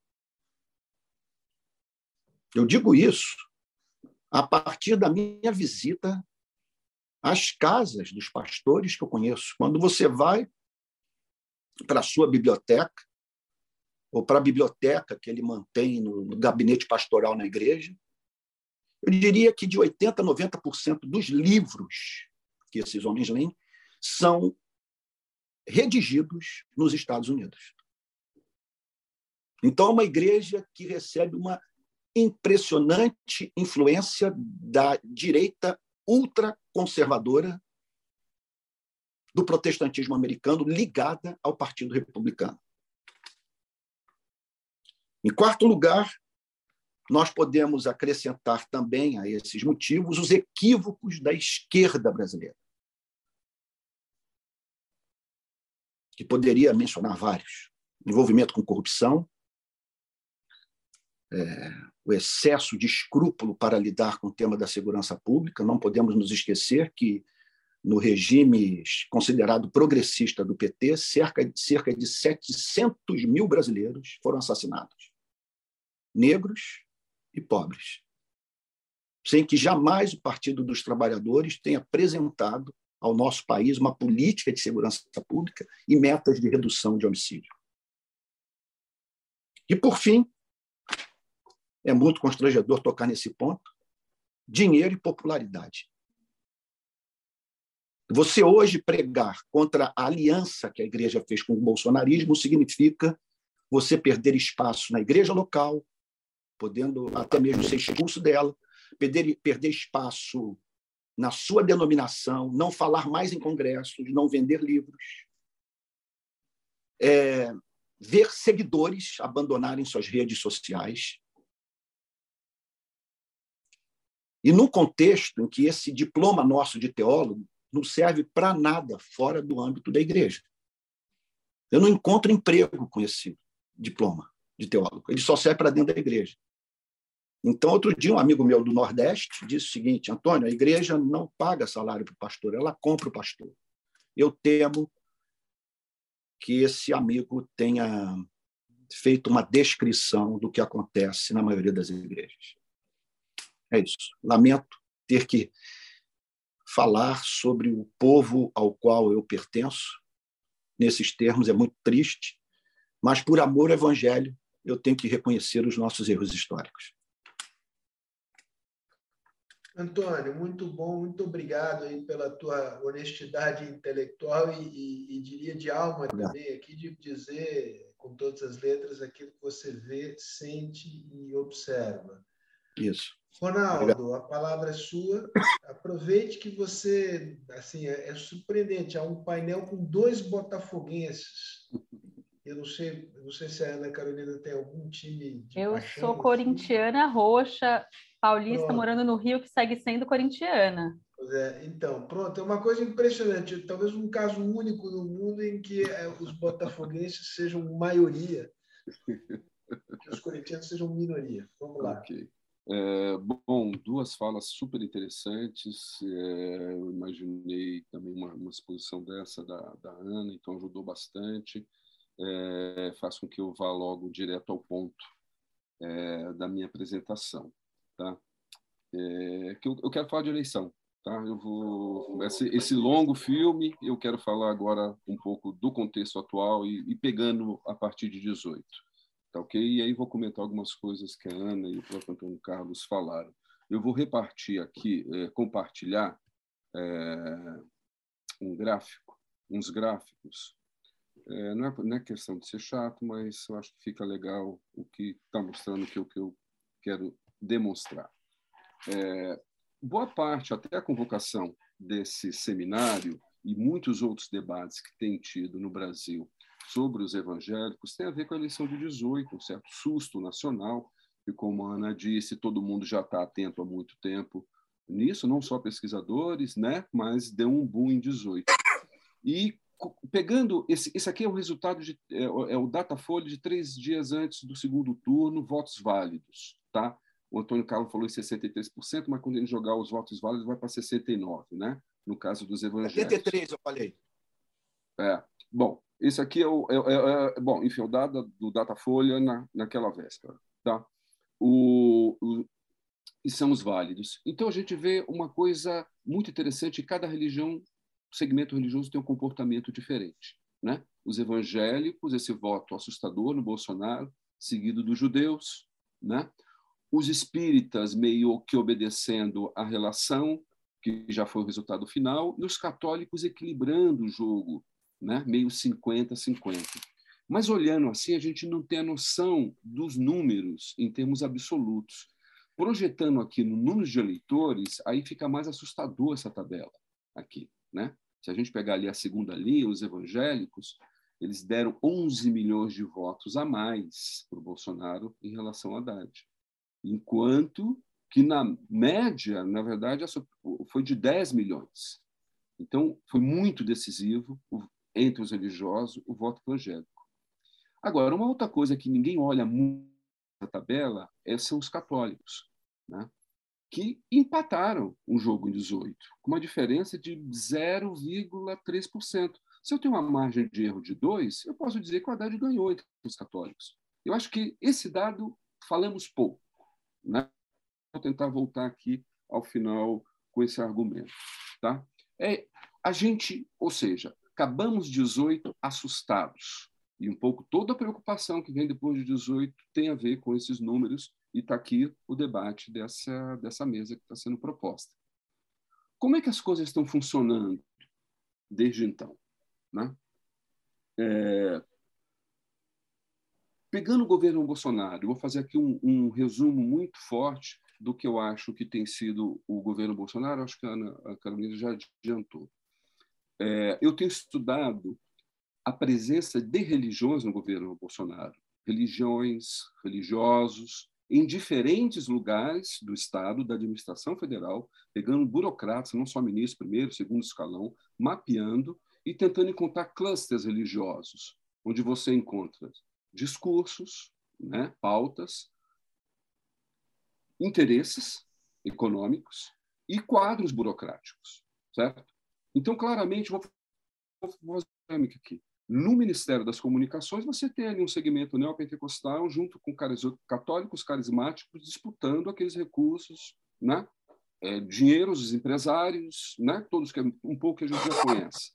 Eu digo isso a partir da minha visita às casas dos pastores que eu conheço. Quando você vai para a sua biblioteca, ou para a biblioteca que ele mantém no, gabinete pastoral na igreja, eu diria que de 80% a 90% dos livros que esses homens leem são redigidos nos Estados Unidos. Então, é uma igreja que recebe uma impressionante influência da direita ultraconservadora do protestantismo americano ligada ao Partido Republicano. Em quarto lugar, nós podemos acrescentar também a esses motivos os equívocos da esquerda brasileira. Que poderia mencionar vários: envolvimento com corrupção, é, o excesso de escrúpulo para lidar com o tema da segurança pública. Não podemos nos esquecer que, no regime considerado progressista do PT, cerca cerca de 700 mil brasileiros foram assassinados, negros e pobres, sem que jamais o Partido dos Trabalhadores tenha apresentado ao nosso país uma política de segurança pública e metas de redução de homicídio. E, por fim, é muito constrangedor tocar nesse ponto. Dinheiro e popularidade. Você hoje pregar contra a aliança que a igreja fez com o bolsonarismo significa você perder espaço na igreja local, podendo até mesmo ser expulso dela, perder, perder espaço na sua denominação, não falar mais em congressos, não vender livros, é, ver seguidores abandonarem suas redes sociais, E num contexto em que esse diploma nosso de teólogo não serve para nada fora do âmbito da igreja. Eu não encontro emprego com esse diploma de teólogo. Ele só serve para dentro da igreja. Então, outro dia, um amigo meu do Nordeste disse o seguinte: Antônio, a igreja não paga salário para o pastor, ela compra o pastor. Eu temo que esse amigo tenha feito uma descrição do que acontece na maioria das igrejas. É isso. Lamento ter que falar sobre o povo ao qual eu pertenço. Nesses termos é muito triste, mas por amor ao evangelho, eu tenho que reconhecer os nossos erros históricos. Antônio, muito bom, muito obrigado aí pela tua honestidade intelectual e, e, e diria de alma também aqui de dizer com todas as letras aquilo que você vê, sente e observa. Isso. Ronaldo, a palavra é sua. Aproveite que você, assim, é, é, surpreendente. Há um painel com dois botafoguenses. Eu não sei, não sei se a Ana Carolina tem algum time de Eu paixão, sou corintiana roxa, paulista pronto. morando no Rio que segue sendo corintiana. É, então, pronto, é uma coisa impressionante. Talvez um caso único no mundo em que é, os botafoguenses sejam maioria, que os corintianos sejam minoria. Vamos lá. Okay. É, bom, duas falas super interessantes. É, eu imaginei também uma, uma, exposição dessa da, da Ana, então ajudou bastante. É, faz com que eu vá logo direto ao ponto da minha apresentação. Tá? Que eu, eu, quero falar de eleição. Tá? Eu vou esse, esse, longo filme eu quero falar agora um pouco do contexto atual e, e pegando a partir de 18. Tá ok? E aí vou comentar algumas coisas que a Ana e o próprio Antônio Carlos falaram. Eu vou repartir aqui, é, compartilhar é, um gráfico, uns gráficos. É, não, é, não, é, questão de ser chato, mas eu acho que fica legal o que está mostrando que o que eu quero demonstrar. Boa parte, até a convocação desse seminário e muitos outros debates que tem tido no Brasil sobre os evangélicos tem a ver com a eleição de 18, um certo susto nacional, e como a Ana disse, todo mundo já está atento há muito tempo nisso, não só pesquisadores, né, mas deu um boom em 18. E pegando esse, esse aqui é o resultado de é, é o Datafolha de três dias antes do segundo turno, votos válidos, tá? O Antônio Carlos falou em 63%, mas quando ele jogar os votos válidos vai para 69, né? No caso dos evangélicos. 73 eu falei. É. Bom, esse aqui é o, é, é, é, bom, enfim, o dado do Datafolha na, naquela véspera, tá? O, o, e são os válidos. Então a gente vê uma coisa muito interessante. Cada religião, segmento religioso tem um comportamento diferente, né? Os evangélicos, esse voto assustador no Bolsonaro, seguido dos judeus, né? Os espíritas meio que obedecendo a relação que já foi o resultado final, e os católicos equilibrando o jogo né? meio 50-50. Mas olhando assim, a gente não tem a noção dos números em termos absolutos. Projetando aqui no número de eleitores, aí fica mais assustador essa tabela aqui. Né? Se a gente pegar ali a segunda linha, os evangélicos, eles deram 11 milhões de votos a mais para o Bolsonaro em relação a Haddad. Enquanto que, na média, na verdade, foi de 10 milhões. Então, foi muito decisivo entre os religiosos o voto evangélico. Agora, uma outra coisa que ninguém olha muito na tabela é, são os católicos, né? que empataram o jogo em 18, com uma diferença de 0,3%. Se eu tenho uma margem de erro de 2, eu posso dizer que o Haddad ganhou entre os católicos. Eu acho que esse dado falamos pouco. Né? Vou tentar voltar aqui ao final com esse argumento. Tá? É, a gente, ou seja, acabamos 18 assustados. E um pouco toda a preocupação que vem depois de 18 tem a ver com esses números, e está aqui o debate dessa, dessa mesa que está sendo proposta. Como é que as coisas estão funcionando desde então? Né? É... Pegando o governo Bolsonaro, vou fazer aqui um, um, resumo muito forte do que eu acho que tem sido o governo Bolsonaro, acho que a, Ana, a Carolina já adiantou. É, eu tenho estudado a presença de religiões no governo Bolsonaro, religiões, religiosos, em diferentes lugares do Estado, da administração federal, pegando burocratas, não só ministro, primeiro, segundo escalão, mapeando e tentando encontrar clusters religiosos, onde você encontra discursos, né, pautas, interesses econômicos e quadros burocráticos, certo? Então, claramente, vou fazer dinâmica aqui. No Ministério das Comunicações, você tem ali um segmento neopentecostal junto com católicos carismáticos disputando aqueles recursos, né? É, dinheiros dos empresários, né? todos que um pouco que a gente já conhece.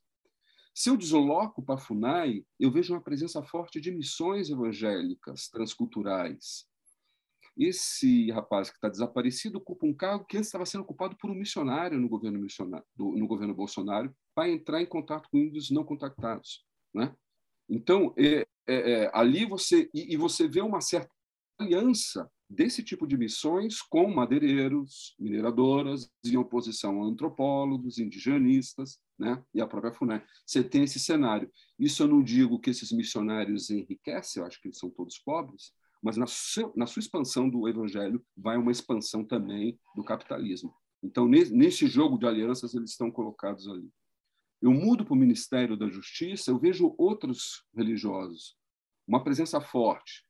Se eu desloco para a FUNAI, eu vejo uma presença forte de missões evangélicas transculturais, esse rapaz que está desaparecido ocupa um cargo que antes estava sendo ocupado por um missionário no governo, missionário, do, no governo Bolsonaro para entrar em contato com índios não contactados. Né? Então, é, é, é, ali você. E, e, você vê uma certa aliança desse tipo de missões com madeireiros, mineradoras, em oposição a antropólogos, indigenistas, né? e a própria FUNEC. Você tem esse cenário. Isso eu não digo que esses missionários enriquecem, eu acho que eles são todos pobres, mas na, seu, na sua expansão do evangelho vai uma expansão também do capitalismo. Então, nesse jogo de alianças, eles estão colocados ali. Eu mudo para o Ministério da Justiça, eu vejo outros religiosos, uma presença forte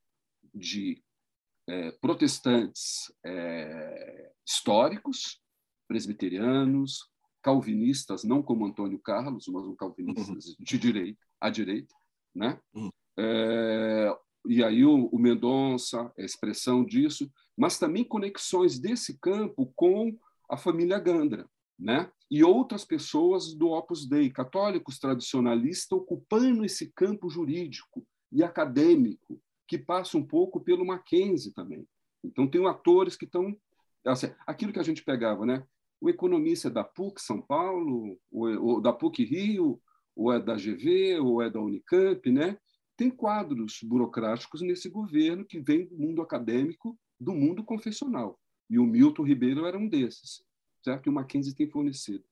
de é, protestantes é, históricos, presbiterianos, calvinistas, não como Antônio Carlos, mas um calvinistas uhum. de direita, à direita, né? Uhum. É, e aí o, o Mendonça, a expressão disso, mas também conexões desse campo com a família Gandra, né? E outras pessoas do Opus Dei, católicos tradicionalistas, ocupando esse campo jurídico e acadêmico, que passa um pouco pelo Mackenzie também. Então, tem atores que estão. Assim, aquilo que a gente pegava, né? O economista é da PUC São Paulo, ou, é, ou da PUC Rio, ou é da GV, ou é da Unicamp, né? Tem quadros burocráticos nesse governo que vem do mundo acadêmico, do mundo confessional. E o Milton Ribeiro era um desses, certo? E o Mackenzie tem fornecido.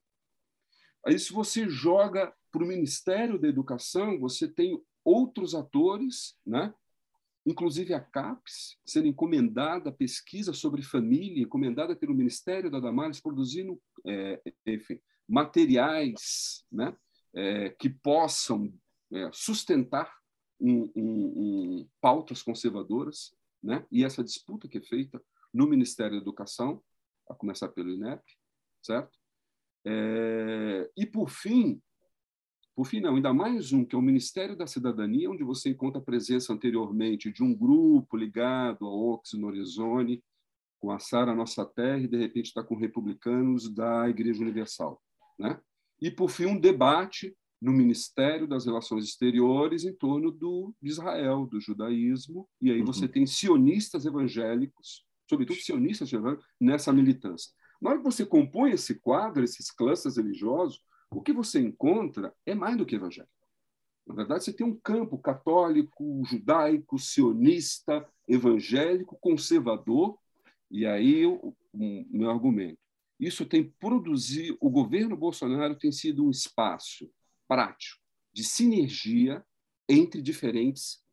Aí, se você joga para o Ministério da Educação, você tem outros atores, né? inclusive a CAPES, sendo encomendada pesquisa sobre família, encomendada pelo Ministério da Damares, produzindo é, enfim, materiais né, é, que possam é, sustentar pautas conservadoras, né, e essa disputa que é feita no Ministério da Educação, a começar pelo INEP, certo? É, e, por fim, por fim, não, ainda mais um, que é o Ministério da Cidadania, onde você encontra a presença anteriormente de um grupo ligado ao Ox no Horizonte, com a Sara Nossa Terra, e de repente está com republicanos da Igreja Universal. Né? E, por fim, um debate no Ministério das Relações Exteriores em torno do de Israel, do judaísmo, e aí você uhum. tem sionistas evangélicos, sobretudo sionistas evangélicos, nessa militância. Na hora que você compõe esse quadro, esses classes religiosos, o que você encontra é mais do que evangélico. Na verdade, você tem um campo católico, judaico, sionista, evangélico, conservador, e aí o um, meu argumento. Isso tem produzido, o governo Bolsonaro tem sido um espaço prático de sinergia entre diferentes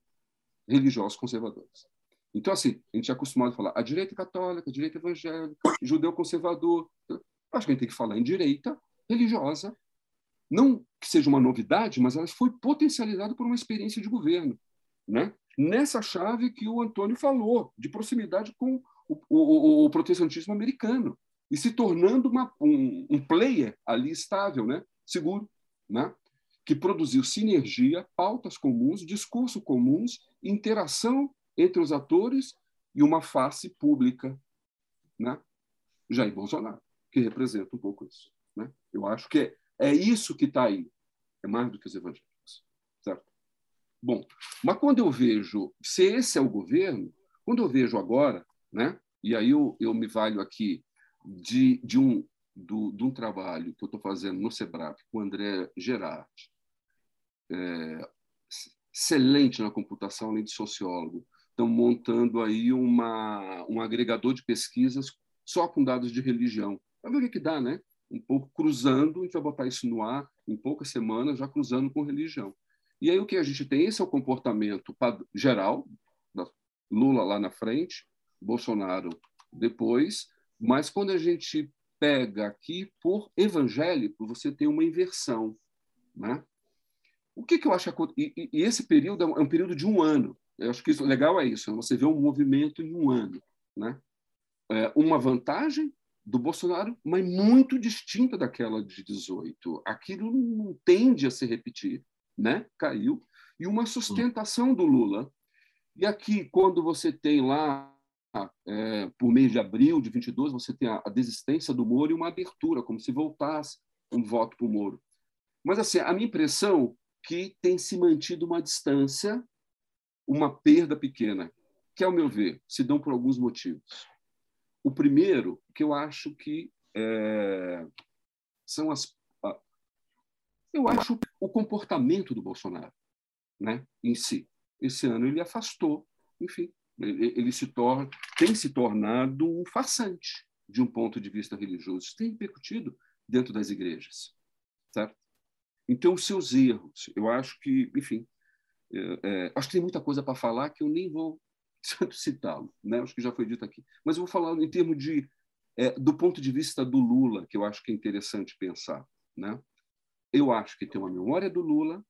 religiosos conservadores. Então, assim, a gente é acostumado a falar a direita católica, a direita evangélica, judeu conservador. Acho que a gente tem que falar em direita religiosa não que seja uma novidade, mas ela foi potencializada por uma experiência de governo, né? Nessa chave que o Antônio falou, de proximidade com o, o, o protestantismo americano e se tornando uma, um, um, player ali estável, né? Seguro, né? Que produziu sinergia, pautas comuns, discurso comuns, interação entre os atores e uma face pública, né? Jair Bolsonaro, que representa um pouco isso, né? Eu acho que é é isso que está aí. É mais do que os evangélicos. Certo? Bom, mas quando eu vejo, se esse é o governo, quando eu vejo agora, né, e aí eu, eu me valho aqui de, de, um, do, de um trabalho que eu estou fazendo no SEBRAP com o André Gerardi, é, excelente na computação, além de sociólogo, estão montando aí uma, um agregador de pesquisas só com dados de religião. Vai ver o que, que dá, né? um pouco cruzando, a gente vai botar isso no ar em poucas semanas, já cruzando com religião. E aí o que a gente tem? Esse é o comportamento geral, Lula lá na frente, Bolsonaro depois, mas quando a gente pega aqui por evangélico, você tem uma inversão. Né? O que, que eu acho que e, e esse período é um, é um período de um ano. Eu acho que isso legal é isso, né? você vê um movimento em um ano, né? É uma vantagem do Bolsonaro, mas muito distinta daquela de 18. Aquilo não tende a se repetir, né? Caiu. E uma sustentação do Lula. E aqui, quando você tem lá, é, por mês de abril de 22, você tem a, a, desistência do Moro e uma abertura, como se voltasse um voto para o Moro. Mas, assim, a minha impressão que tem se mantido uma distância, uma perda pequena, que, ao meu ver, se dão por alguns motivos. O primeiro, que eu acho que é, são as. Eu acho o comportamento do Bolsonaro né, em si. Esse ano ele afastou, enfim, ele, ele se torna, tem se tornado um farsante de um ponto de vista religioso. Isso tem repercutido dentro das igrejas, certo? Então, os seus erros, eu acho que, enfim, é, acho que tem muita coisa para falar que eu nem vou citá-lo, né? acho que já foi dito aqui. Mas eu vou falar em termos de, é, do ponto de vista do Lula, que eu acho que é interessante pensar. Né? Eu acho que tem uma memória do Lula,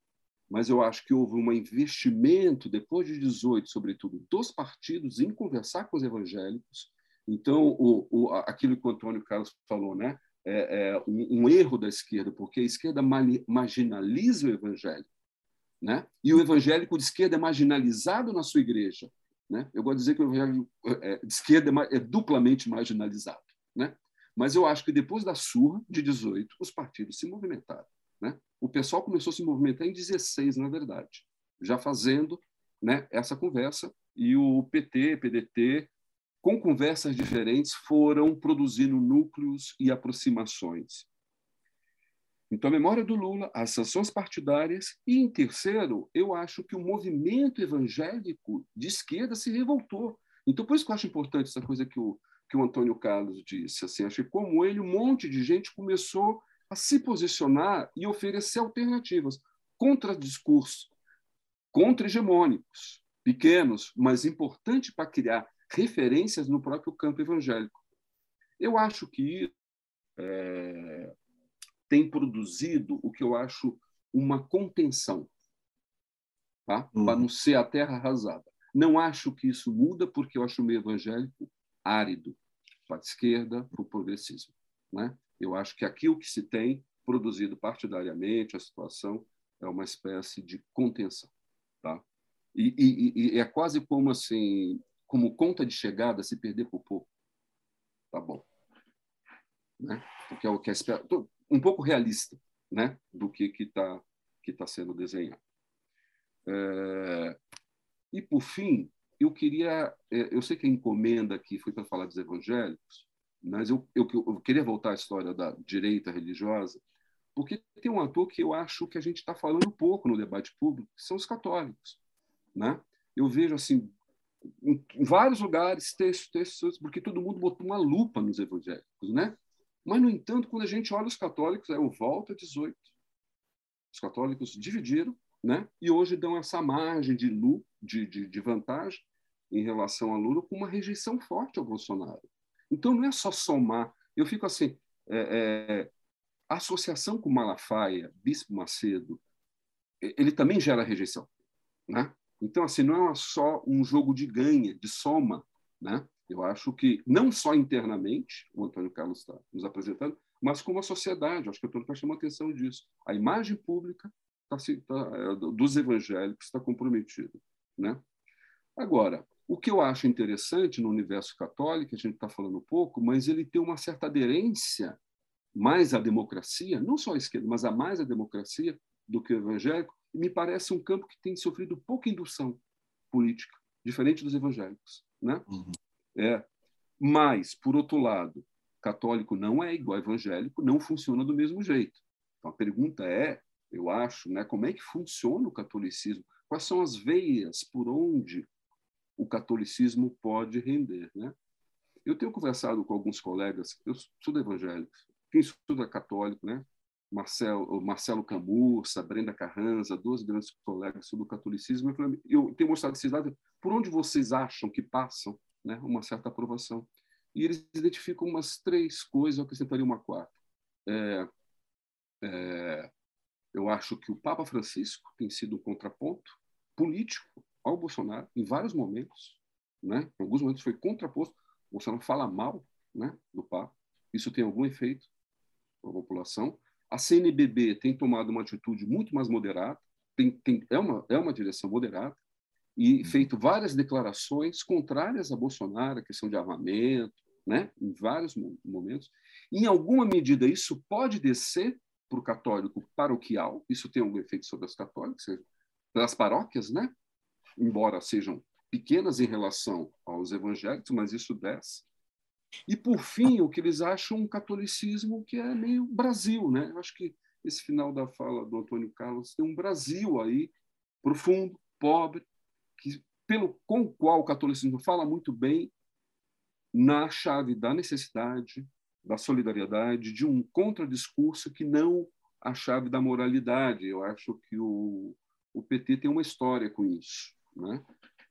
mas eu acho que houve um investimento, depois de 18, sobretudo, dos partidos em conversar com os evangélicos. Então, o, o, aquilo que o Antônio Carlos falou, né? É, é um, um, erro da esquerda, porque a esquerda marginaliza o evangélico. Né? E o evangélico de esquerda é marginalizado na sua igreja. Né? Eu gosto de dizer que o evangélico é, de esquerda é, é duplamente marginalizado. Né? Mas eu acho que depois da surra de 18, os partidos se movimentaram. Né? O pessoal começou a se movimentar em 16, na verdade, já fazendo né, essa conversa, e o PT, PDT, com conversas diferentes, foram produzindo núcleos e aproximações. Então, a memória do Lula, as sanções partidárias, e, em terceiro, eu acho que o movimento evangélico de esquerda se revoltou. Então, por isso que eu acho importante essa coisa que o, que o Antônio Carlos disse. Assim, acho que, como ele, um monte de gente começou a se posicionar e oferecer alternativas contra discursos contra-hegemônicos, pequenos, mas importantes para criar referências no próprio campo evangélico. Eu acho que é, tem produzido o que eu acho uma contenção, tá? Uhum. para não ser a terra arrasada. Não acho que isso muda, porque eu acho o meio evangélico árido para a esquerda, para o progressismo. Né? Eu acho que aquilo que se tem produzido partidariamente, a situação é uma espécie de contenção. Tá? E, e, e é quase como assim, como conta de chegada se perder por pouco. Tá bom. Né? Porque é o que é um pouco realista né? do que está que tá sendo desenhado. É... E, por fim, eu queria. É, eu sei que a encomenda aqui foi para falar dos evangélicos, mas eu, eu, eu queria voltar à história da direita religiosa, porque tem um ator que eu acho que a gente está falando pouco no debate público, que são os católicos. Né? Eu vejo assim em vários lugares textos, textos, porque todo mundo botou uma lupa nos evangélicos, né? Mas no entanto, quando a gente olha os católicos, é o volta 18. Os católicos dividiram, né? E hoje dão essa margem de, de, de, de vantagem em relação a Lula com uma rejeição forte ao Bolsonaro. Então, não é só somar. Eu fico assim, é, é, associação com Malafaia, Bispo Macedo, ele também gera rejeição. Né? Então, assim, não é só um jogo de ganha, de soma. Né? Eu acho que, não só internamente, o Antônio Carlos está nos apresentando, mas como a sociedade. Acho que o Antônio está chamando a atenção disso. A imagem pública tá, tá, é, dos evangélicos está comprometida. Né? Agora, o que eu acho interessante no universo católico, a gente está falando pouco, mas ele tem uma certa aderência mais à democracia, não só à esquerda, mas a mais à democracia do que o evangélico, me parece um campo que tem sofrido pouca indução política, diferente dos evangélicos. Né? Uhum. É. Mas, por outro lado, católico não é igual evangélico, não funciona do mesmo jeito. Então, a pergunta é, eu acho, né, como é que funciona o catolicismo? Quais são as veias por onde o catolicismo pode render. Né? Eu tenho conversado com alguns colegas, eu sou evangélico, quem estuda católico, né? Marcelo, Marcelo Camurça, Brenda Carranza, duas grandes colegas sobre o catolicismo. Eu, eu tenho mostrado esses dados, por onde vocês acham que passam né, uma certa aprovação? E eles identificam umas três coisas, eu acrescentaria uma quarta. É, é, eu acho que o Papa Francisco tem sido um contraponto político ao Bolsonaro em vários momentos, né? Em alguns momentos foi contraposto. O Bolsonaro fala mal, né, do Papa. Isso tem algum efeito na população. A CNBB tem tomado uma atitude muito mais moderada, tem, tem, é, uma, é uma direção moderada, e uhum. feito várias declarações contrárias a Bolsonaro, a questão de armamento, né, em vários momentos. Em alguma medida, isso pode descer para o católico paroquial, isso tem algum efeito sobre os católicos, pelas paróquias, né? embora sejam pequenas em relação aos evangélicos, mas isso desce. E, por fim, o que eles acham um catolicismo que é meio Brasil. Né? Eu acho que esse final da fala do Antônio Carlos tem um Brasil aí, profundo, pobre, que, pelo, com o qual o catolicismo fala muito bem na chave da necessidade, da solidariedade, de um contradiscurso que não a chave da moralidade. Eu acho que o, o PT tem uma história com isso né?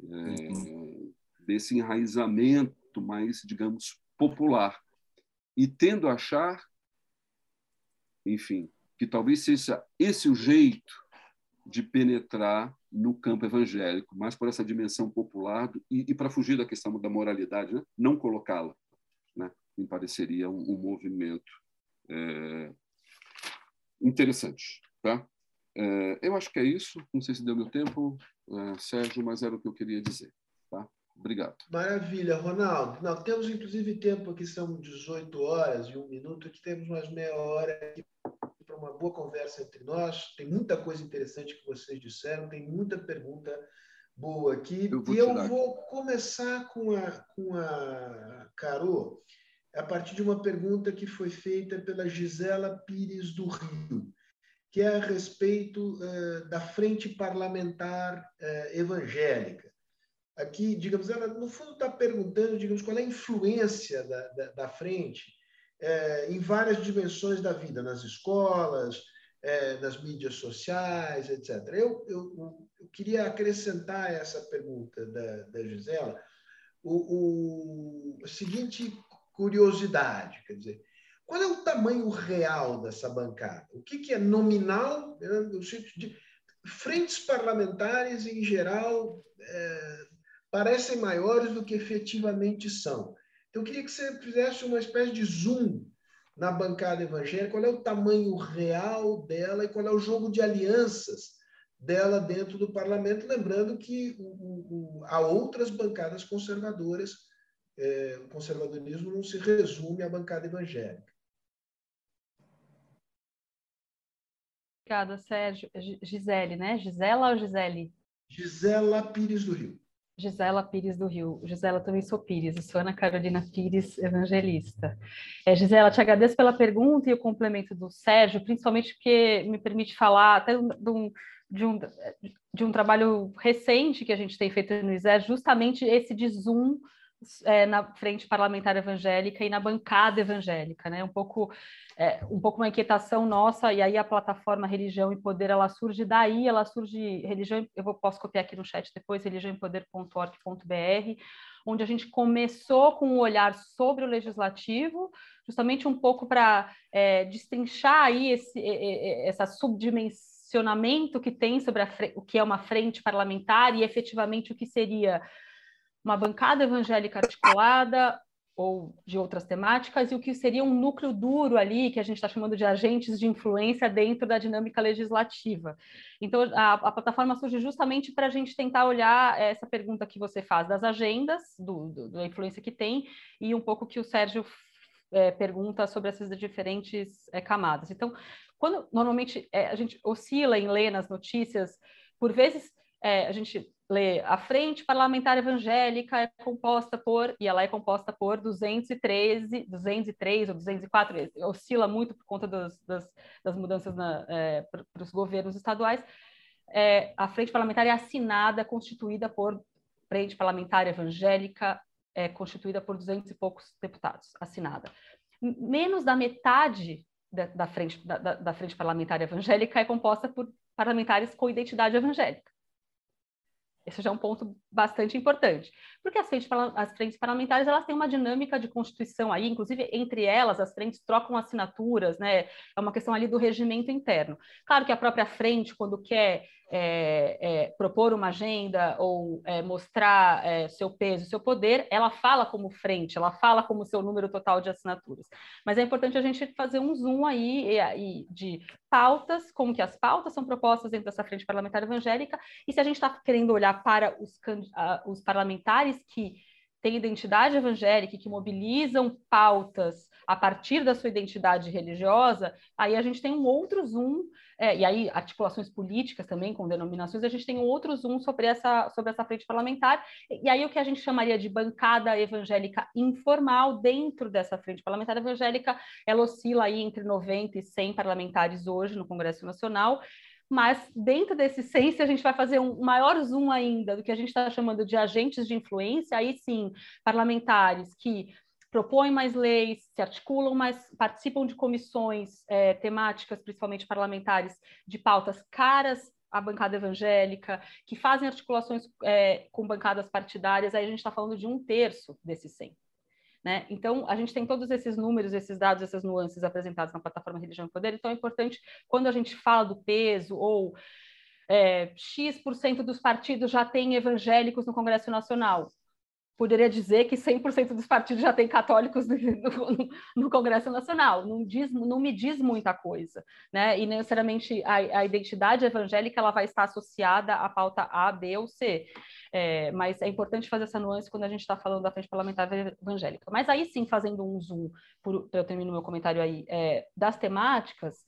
É, desse enraizamento mais, digamos, popular. E tendo a achar, enfim, que talvez seja esse o jeito de penetrar no campo evangélico, mais por essa dimensão popular e, e para fugir da questão da moralidade, né? não colocá-la, né? me pareceria um, um movimento é, interessante, tá? É, eu acho que é isso. Não sei se deu meu tempo, é, Sérgio, mas era o que eu queria dizer? Obrigado. Maravilha, Ronaldo. Não, temos inclusive tempo aqui, são 18 horas e um minuto, que temos mais meia hora para uma boa conversa entre nós. Tem muita coisa interessante que vocês disseram, tem muita pergunta boa aqui. Eu e eu vou começar com a, com a Carol, a partir de uma pergunta que foi feita pela Gisela Pires do Rio, que é a respeito uh, da frente parlamentar uh, evangélica. Aqui, digamos, ela no fundo está perguntando, digamos, qual é a influência da, da, da frente é, em várias dimensões da vida, nas escolas, é, nas mídias sociais, etc. Eu, eu, eu, queria acrescentar essa pergunta da, da Gisela o, o, a seguinte curiosidade, quer dizer, qual é o tamanho real dessa bancada? O que, que é nominal, né, no sentido de frentes parlamentares em geral é, parecem maiores do que efetivamente são. Então, eu queria que você fizesse uma espécie de zoom na bancada evangélica, qual é o tamanho real dela e qual é o jogo de alianças dela dentro do parlamento, lembrando que o, o, há outras bancadas conservadoras, é, o conservadorismo não se resume à bancada evangélica. Obrigada, Sérgio. Gisele, né? Gisela ou Gisele? Gisela Pires do Rio. Gisela Pires do Rio. Gisela, também sou Pires, eu sou Ana Carolina Pires, evangelista. É, Gisela, te agradeço pela pergunta e o complemento do Sérgio, principalmente porque me permite falar até de um, de um, de um trabalho recente que a gente tem feito no ISER, justamente esse de zoom é, na frente parlamentar evangélica e na bancada evangélica, né? Um pouco, é, um pouco uma inquietação nossa e aí a plataforma religião e poder ela surge daí, ela surge religião, eu vou, posso copiar aqui no chat depois, religiãoempoder.org.br, onde a gente começou com um olhar sobre o legislativo, justamente um pouco para é, destrinchar aí esse, essa subdimensionamento que tem sobre a, o que é uma frente parlamentar e efetivamente o que seria uma bancada evangélica articulada ou de outras temáticas, e o que seria um núcleo duro ali, que a gente está chamando de agentes de influência dentro da dinâmica legislativa. Então, a, a plataforma surge justamente para a gente tentar olhar essa pergunta que você faz das agendas, do, do, da influência que tem, e um pouco que o Sérgio é, pergunta sobre essas diferentes é, camadas. Então, quando normalmente é, a gente oscila em ler nas notícias, por vezes é, a gente lê a Frente Parlamentar Evangélica é composta por, e ela é composta por 213, 203 ou 204, oscila muito por conta das, das, das mudanças é, para os governos estaduais. É, a Frente Parlamentar é assinada, constituída por Frente Parlamentar Evangélica, é constituída por 200 e poucos deputados, assinada. Menos da metade da, da frente, da, da frente Parlamentar Evangélica é composta por parlamentares com identidade evangélica. Esse já é um ponto bastante importante, porque as frentes, as frentes parlamentares elas têm uma dinâmica de constituição aí, inclusive entre elas as frentes trocam assinaturas, né? É uma questão ali do regimento interno. Claro que a própria frente, quando quer é, é, propor uma agenda ou é, mostrar é, seu peso, seu poder, ela fala como frente, ela fala como seu número total de assinaturas. Mas é importante a gente fazer um zoom aí e de pautas, como que as pautas são propostas dentro dessa frente parlamentar evangélica, e se a gente está querendo olhar para os, os parlamentares que têm identidade evangélica que mobilizam pautas a partir da sua identidade religiosa, aí a gente tem um outro zoom, é, e aí articulações políticas também com denominações, a gente tem um outro zoom sobre essa, sobre essa frente parlamentar, e aí o que a gente chamaria de bancada evangélica informal dentro dessa frente parlamentar evangélica, ela oscila aí entre 90 e 100 parlamentares hoje no Congresso Nacional, mas dentro desse sense a gente vai fazer um maior zoom ainda do que a gente está chamando de agentes de influência, aí sim, parlamentares que propõem mais leis, se articulam mais, participam de comissões é, temáticas, principalmente parlamentares, de pautas caras à bancada evangélica, que fazem articulações é, com bancadas partidárias, aí a gente está falando de um terço desses 100. Né? Então, a gente tem todos esses números, esses dados, essas nuances apresentados na plataforma Religião e Poder, então é importante, quando a gente fala do peso ou é, X% dos partidos já tem evangélicos no Congresso Nacional poderia dizer que 100% dos partidos já têm católicos no, no, no, Congresso Nacional. Não, diz, não me diz muita coisa, né? E necessariamente a, a, identidade evangélica ela vai estar associada à pauta A, B ou C. É, mas é importante fazer essa nuance quando a gente está falando da frente parlamentar evangélica. Mas aí sim, fazendo um zoom, para eu terminar meu comentário aí, é, das temáticas,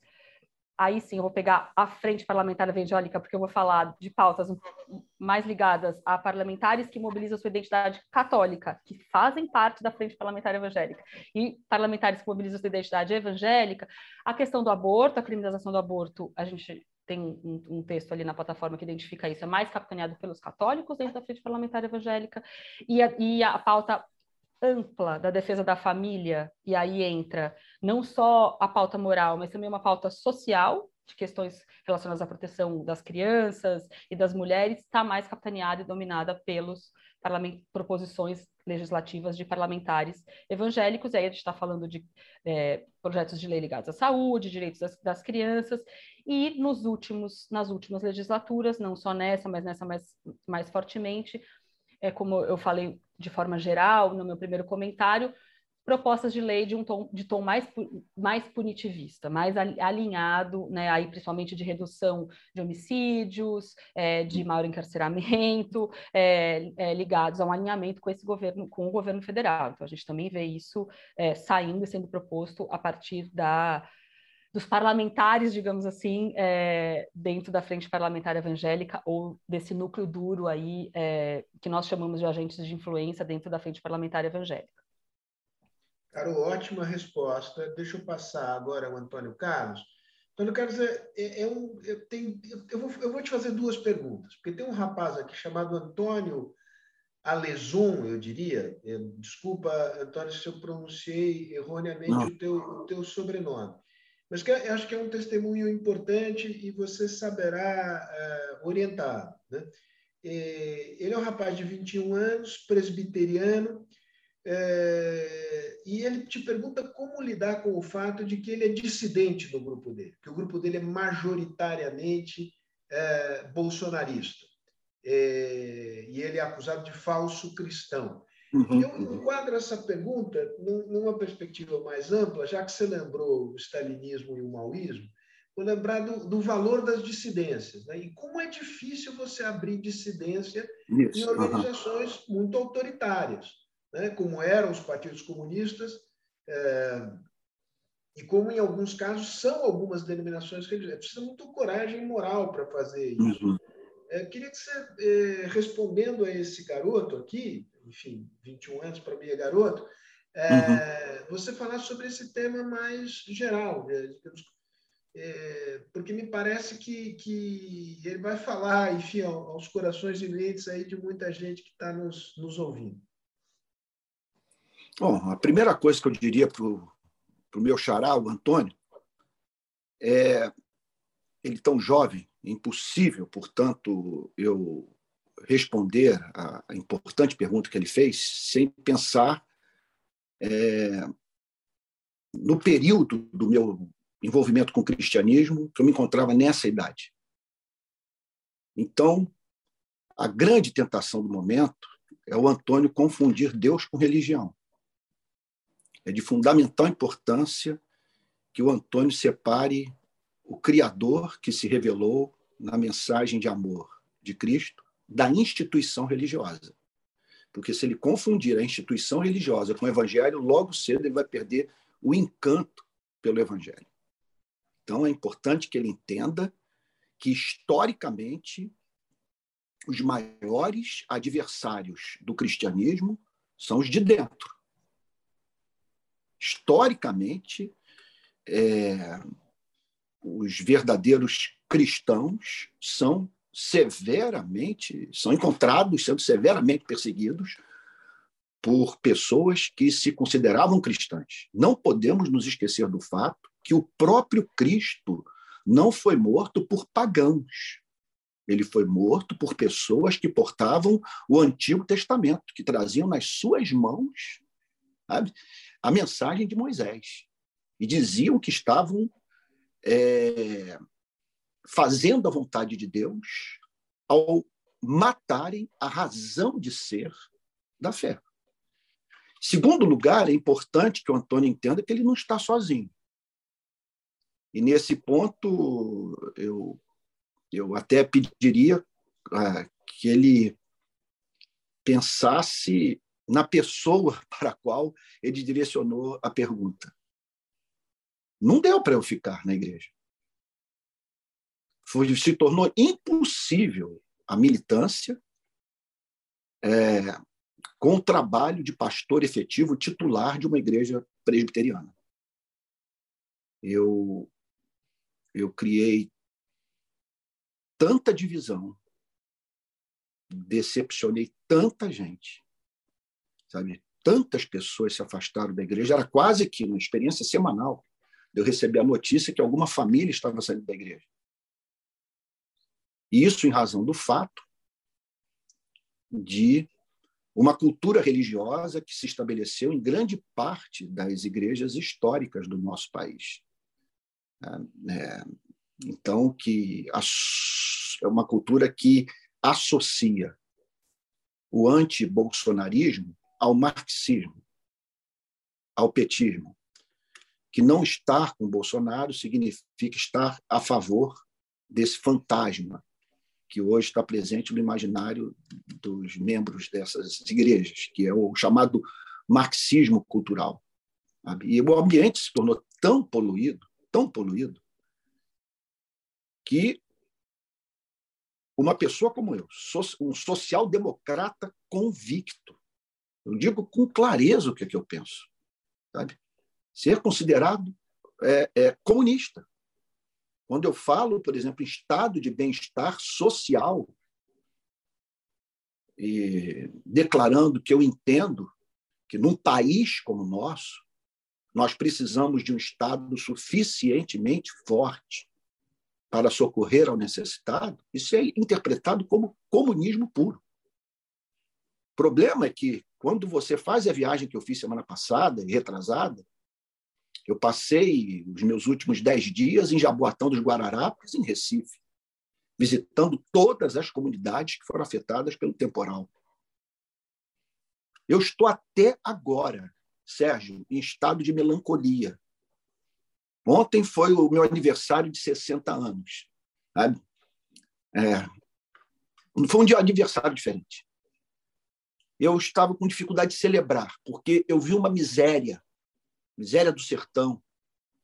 aí sim eu vou pegar a frente parlamentar evangélica, porque eu vou falar de pautas mais ligadas a parlamentares que mobilizam sua identidade católica, que fazem parte da frente parlamentar evangélica, e parlamentares que mobilizam sua identidade evangélica. A questão do aborto, a criminalização do aborto, a gente tem um, um, texto ali na plataforma que identifica isso, é mais capitaneado pelos católicos dentro da frente parlamentar evangélica, e a, e a pauta ampla da defesa da família, e aí entra não só a pauta moral, mas também uma pauta social, de questões relacionadas à proteção das crianças e das mulheres, está mais capitaneada e dominada pelos proposições legislativas de parlamentares evangélicos, e aí a gente está falando de é, projetos de lei ligados à saúde, direitos das, das, crianças, e nos últimos, nas últimas legislaturas, não só nessa, mas nessa mais, mais fortemente, é, como eu falei de forma geral no meu primeiro comentário, propostas de lei de um tom, de tom mais, mais punitivista, mais alinhado, né, aí principalmente de redução de homicídios, é, de maior encarceramento, é, é, ligados a um alinhamento com esse governo, com o governo federal. Então a gente também vê isso é, saindo e sendo proposto a partir da dos parlamentares, digamos assim, é, dentro da frente parlamentar evangélica ou desse núcleo duro aí é, que nós chamamos de agentes de influência dentro da frente parlamentar evangélica. Caro, ótima resposta. Deixa eu passar agora ao Antônio Carlos. Antônio Carlos, é, é, é um, eu, tenho, eu, vou, eu vou te fazer duas perguntas, porque tem um rapaz aqui chamado Antônio Alezon, eu diria. Desculpa, Antônio, se eu pronunciei erroneamente o teu, o teu sobrenome. Mas que, eu acho que é um testemunho importante e você saberá uh, orientar. Né? E, ele é um rapaz de 21 anos, presbiteriano, é, e ele te pergunta como lidar com o fato de que ele é dissidente do grupo dele, que o grupo dele é majoritariamente é, bolsonarista. É, e ele é acusado de falso cristão. Uhum, eu uhum. enquadro essa pergunta numa perspectiva mais ampla, já que você lembrou o stalinismo e o maoísmo, vou lembrar do, do valor das dissidências. Né? E como é difícil você abrir dissidência Isso, em organizações uhum. muito autoritárias, né? como eram os partidos comunistas, é, e como, em alguns casos, são algumas denominações religiosas. Precisa muito coragem moral para fazer isso. Uhum. É, queria que você, é, respondendo a esse garoto aqui, enfim, 21 anos para mim é garoto, é, uhum. você falar sobre esse tema mais geral, né? é, porque me parece que, que ele vai falar, enfim, aos corações e mentes aí de muita gente que está nos, nos ouvindo. Bom, a primeira coisa que eu diria para o meu xará, o Antônio, é ele tão jovem, é impossível, portanto, eu responder a, importante pergunta que ele fez sem pensar é, no período do meu envolvimento com o cristianismo, que eu me encontrava nessa idade. Então, a grande tentação do momento é o Antônio confundir Deus com religião. É de fundamental importância que o Antônio separe o Criador que se revelou na mensagem de amor de Cristo da instituição religiosa. Porque se ele confundir a instituição religiosa com o evangelho, logo cedo ele vai perder o encanto pelo evangelho. Então é importante que ele entenda que historicamente os maiores adversários do cristianismo são os de dentro. Historicamente, é, os verdadeiros cristãos são severamente, são encontrados sendo severamente perseguidos por pessoas que se consideravam cristãs. Não podemos nos esquecer do fato que o próprio Cristo não foi morto por pagãos. Ele foi morto por pessoas que portavam o Antigo Testamento, que traziam nas suas mãos sabe, a mensagem de Moisés. E diziam que estavam é, fazendo a vontade de Deus ao matarem a razão de ser da fé. Segundo lugar, é importante que o Antônio entenda que ele não está sozinho. E nesse ponto, eu, eu até pediria ah, que ele pensasse na pessoa para a qual ele direcionou a pergunta. Não deu para eu ficar na igreja. Foi, se tornou impossível a militância é, com o trabalho de pastor efetivo titular de uma igreja presbiteriana. Eu, eu criei tanta divisão, decepcionei tanta gente, sabe? Tantas pessoas se afastaram da igreja, era quase que uma experiência semanal. Eu recebi a notícia que alguma família estava saindo da igreja. Isso em razão do fato de uma cultura religiosa que se estabeleceu em grande parte das igrejas históricas do nosso país. É, então, que é uma cultura que associa o anti-bolsonarismo ao marxismo, ao petismo. Que não estar com Bolsonaro significa estar a favor desse fantasma que hoje está presente no imaginário dos membros dessas igrejas, que é o chamado marxismo cultural. E o ambiente se tornou tão poluído, tão poluído, que uma pessoa como eu, um social-democrata convicto, eu digo com clareza o que, é que eu penso, sabe? Ser considerado é, é, comunista, quando eu falo, por exemplo, em estado de bem-estar social, e declarando que eu entendo que num país como o nosso, nós precisamos de um Estado suficientemente forte para socorrer ao necessitado, isso é interpretado como comunismo puro. O problema é que, quando você faz a viagem que eu fiz semana passada, retrasada, eu passei os meus últimos dez dias em Jaboatão dos Guararapes, em Recife, visitando todas as comunidades que foram afetadas pelo temporal. Eu estou até agora, Sérgio, em estado de melancolia. Ontem foi o meu aniversário de 60 anos. Sabe? É, foi um dia aniversário diferente. Eu estava com dificuldade de celebrar, porque eu vi uma miséria miséria do sertão,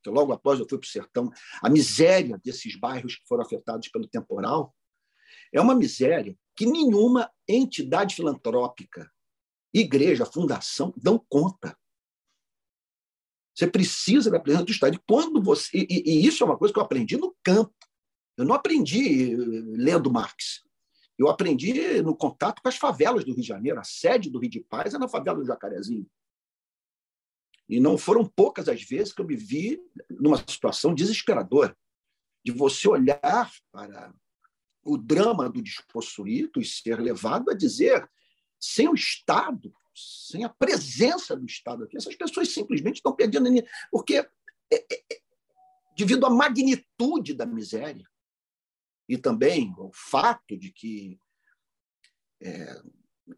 que logo após eu fui para o sertão, a miséria desses bairros que foram afetados pelo temporal, é uma miséria que nenhuma entidade filantrópica, igreja, fundação, dão conta. Você precisa da presença do Estado. E, quando você, e, e isso é uma coisa que eu aprendi no campo. Eu não aprendi eh, lendo Marx. Eu aprendi no contato com as favelas do Rio de Janeiro. A sede do Rio de Paz é na favela do Jacarezinho. E não foram poucas as vezes que eu me vi numa situação desesperadora, de você olhar para o drama do despossuído e ser levado a dizer, sem o Estado, sem a presença do Estado aqui, essas pessoas simplesmente estão perdendo. Porque, é, é, é, devido à magnitude da miséria, e também o fato de que é,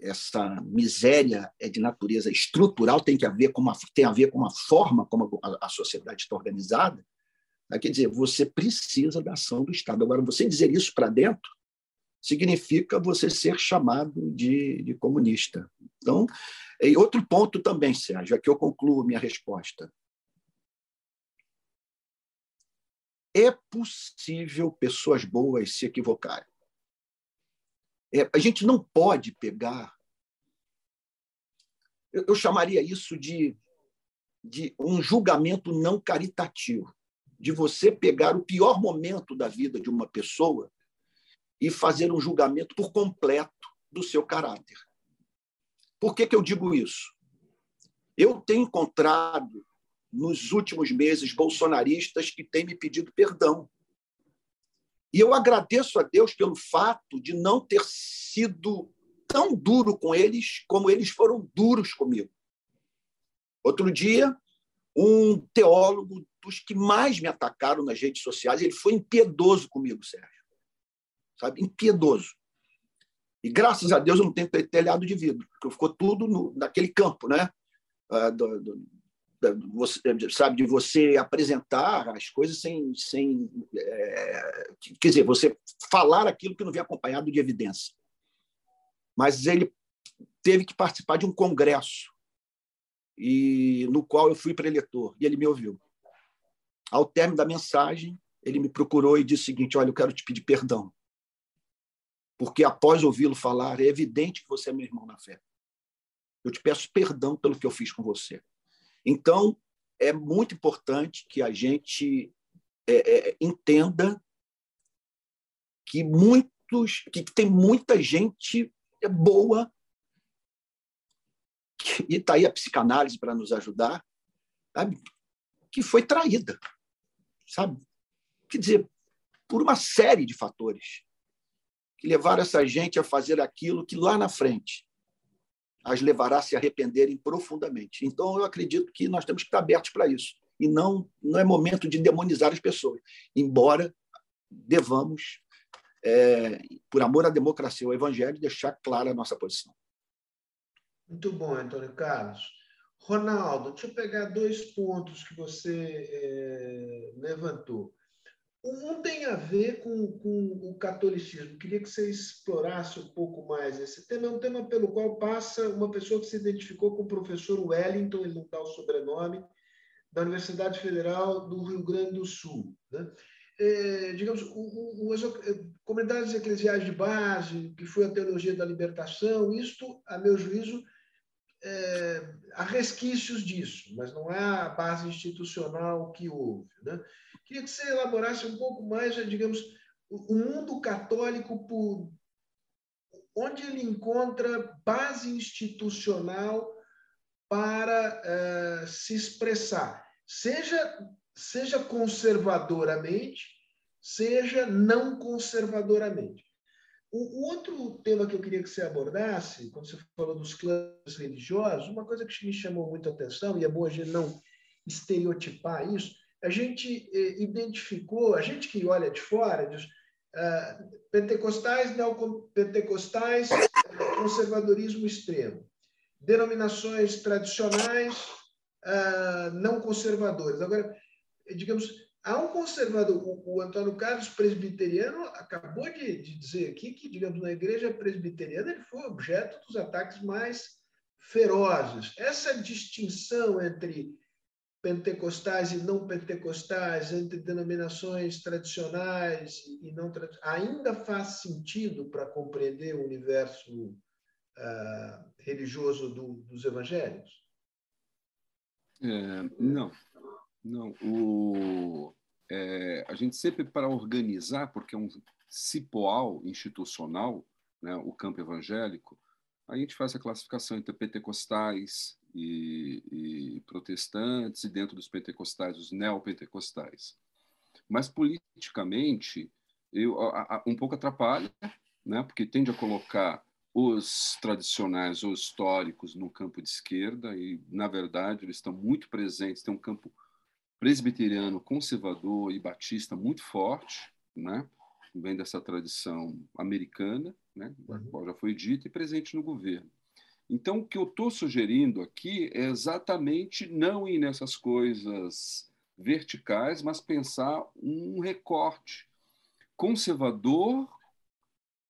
essa miséria é de natureza estrutural, tem, que haver com uma, tem a ver com a forma como a, a sociedade está organizada. Né? Quer dizer, você precisa da ação do Estado. Agora, você dizer isso para dentro significa você ser chamado de, de comunista. Então, e outro ponto também, Sérgio, aqui eu concluo minha resposta. É possível pessoas boas se equivocarem. É, a gente não pode pegar. Eu, eu chamaria isso de, de um julgamento não caritativo, de você pegar o pior momento da vida de uma pessoa e fazer um julgamento por completo do seu caráter. Por que, que eu digo isso? Eu tenho encontrado nos últimos meses bolsonaristas que têm me pedido perdão e eu agradeço a Deus pelo fato de não ter sido tão duro com eles como eles foram duros comigo. Outro dia, um teólogo dos que mais me atacaram nas redes sociais. Ele foi impiedoso comigo, Sérgio. Sabe? Impiedoso. E graças a Deus eu não tenho telhado de vidro, porque ficou tudo no, naquele campo, né? Ah, do, do, você, sabe, de você apresentar as coisas sem, sem é, quer dizer, você falar aquilo que não vem acompanhado de evidência. Mas ele teve que participar de um congresso e no qual eu fui preletor e ele me ouviu. Ao término da mensagem, ele me procurou e disse o seguinte: Olha, eu quero te pedir perdão, porque após ouvi-lo falar, é evidente que você é meu irmão na fé. Eu te peço perdão pelo que eu fiz com você. Então, é muito importante que a gente é, é, entenda que muitos, que tem muita gente boa e está aí a psicanálise para nos ajudar, sabe? que foi traída, sabe? Quer dizer, por uma série de fatores que levaram essa gente a fazer aquilo que lá na frente as levará a se arrependerem profundamente. Então, eu acredito que nós temos que estar abertos para isso. E não, não é momento de demonizar as pessoas, embora devamos, é, por amor à democracia e ao evangelho, deixar clara a nossa posição. Muito bom, Antônio Carlos. Ronaldo, deixa eu pegar dois pontos que você é, levantou. Um tem a ver com, com o catolicismo. Queria que você explorasse um pouco mais esse tema. É um tema pelo qual passa uma pessoa que se identificou com o professor Wellington, ele não dá o sobrenome, da Universidade Federal do Rio Grande do Sul. Né? É, digamos, o, o, as comunidades eclesiais de base, que foi a teologia da libertação, isto, a meu juízo, é, há resquícios disso, mas não é a base institucional que houve. Né? Queria que você elaborasse um pouco mais, digamos, o mundo católico por onde ele encontra base institucional para uh, se expressar, seja seja conservadoramente, seja não conservadoramente. O, o, outro tema que eu queria que você abordasse, quando você falou dos clãs religiosos, uma coisa que me chamou muito a atenção, e é bom a gente não estereotipar isso, a gente eh, identificou, a gente que olha de fora, diz, uh, pentecostais, neopentecostais, conservadorismo extremo, denominações tradicionais, uh, não conservadores. Agora, digamos, há um conservador, o, o Antônio Carlos presbiteriano acabou de, de, dizer aqui que, digamos, na igreja presbiteriana ele foi objeto dos ataques mais ferozes. Essa distinção entre pentecostais e não pentecostais, entre denominações tradicionais e não tradicionais, ainda faz sentido para compreender o universo uh, religioso do, dos evangelhos? É, não, não. O, é, a gente sempre, para organizar, porque é um cipoal institucional, né, o campo evangélico, a gente faz a classificação entre pentecostais, e, e protestantes, e dentro dos pentecostais, os neopentecostais. Mas politicamente, eu, a, a, um pouco atrapalha, né? porque tende a colocar os tradicionais ou históricos no campo de esquerda, e, na verdade, eles estão muito presentes, tem um campo presbiteriano, conservador e batista muito forte, né? vem dessa tradição americana, né? Uhum. qual já foi dita, e presente no governo. Então, o que eu estou sugerindo aqui é exatamente não ir nessas coisas verticais, mas pensar um recorte conservador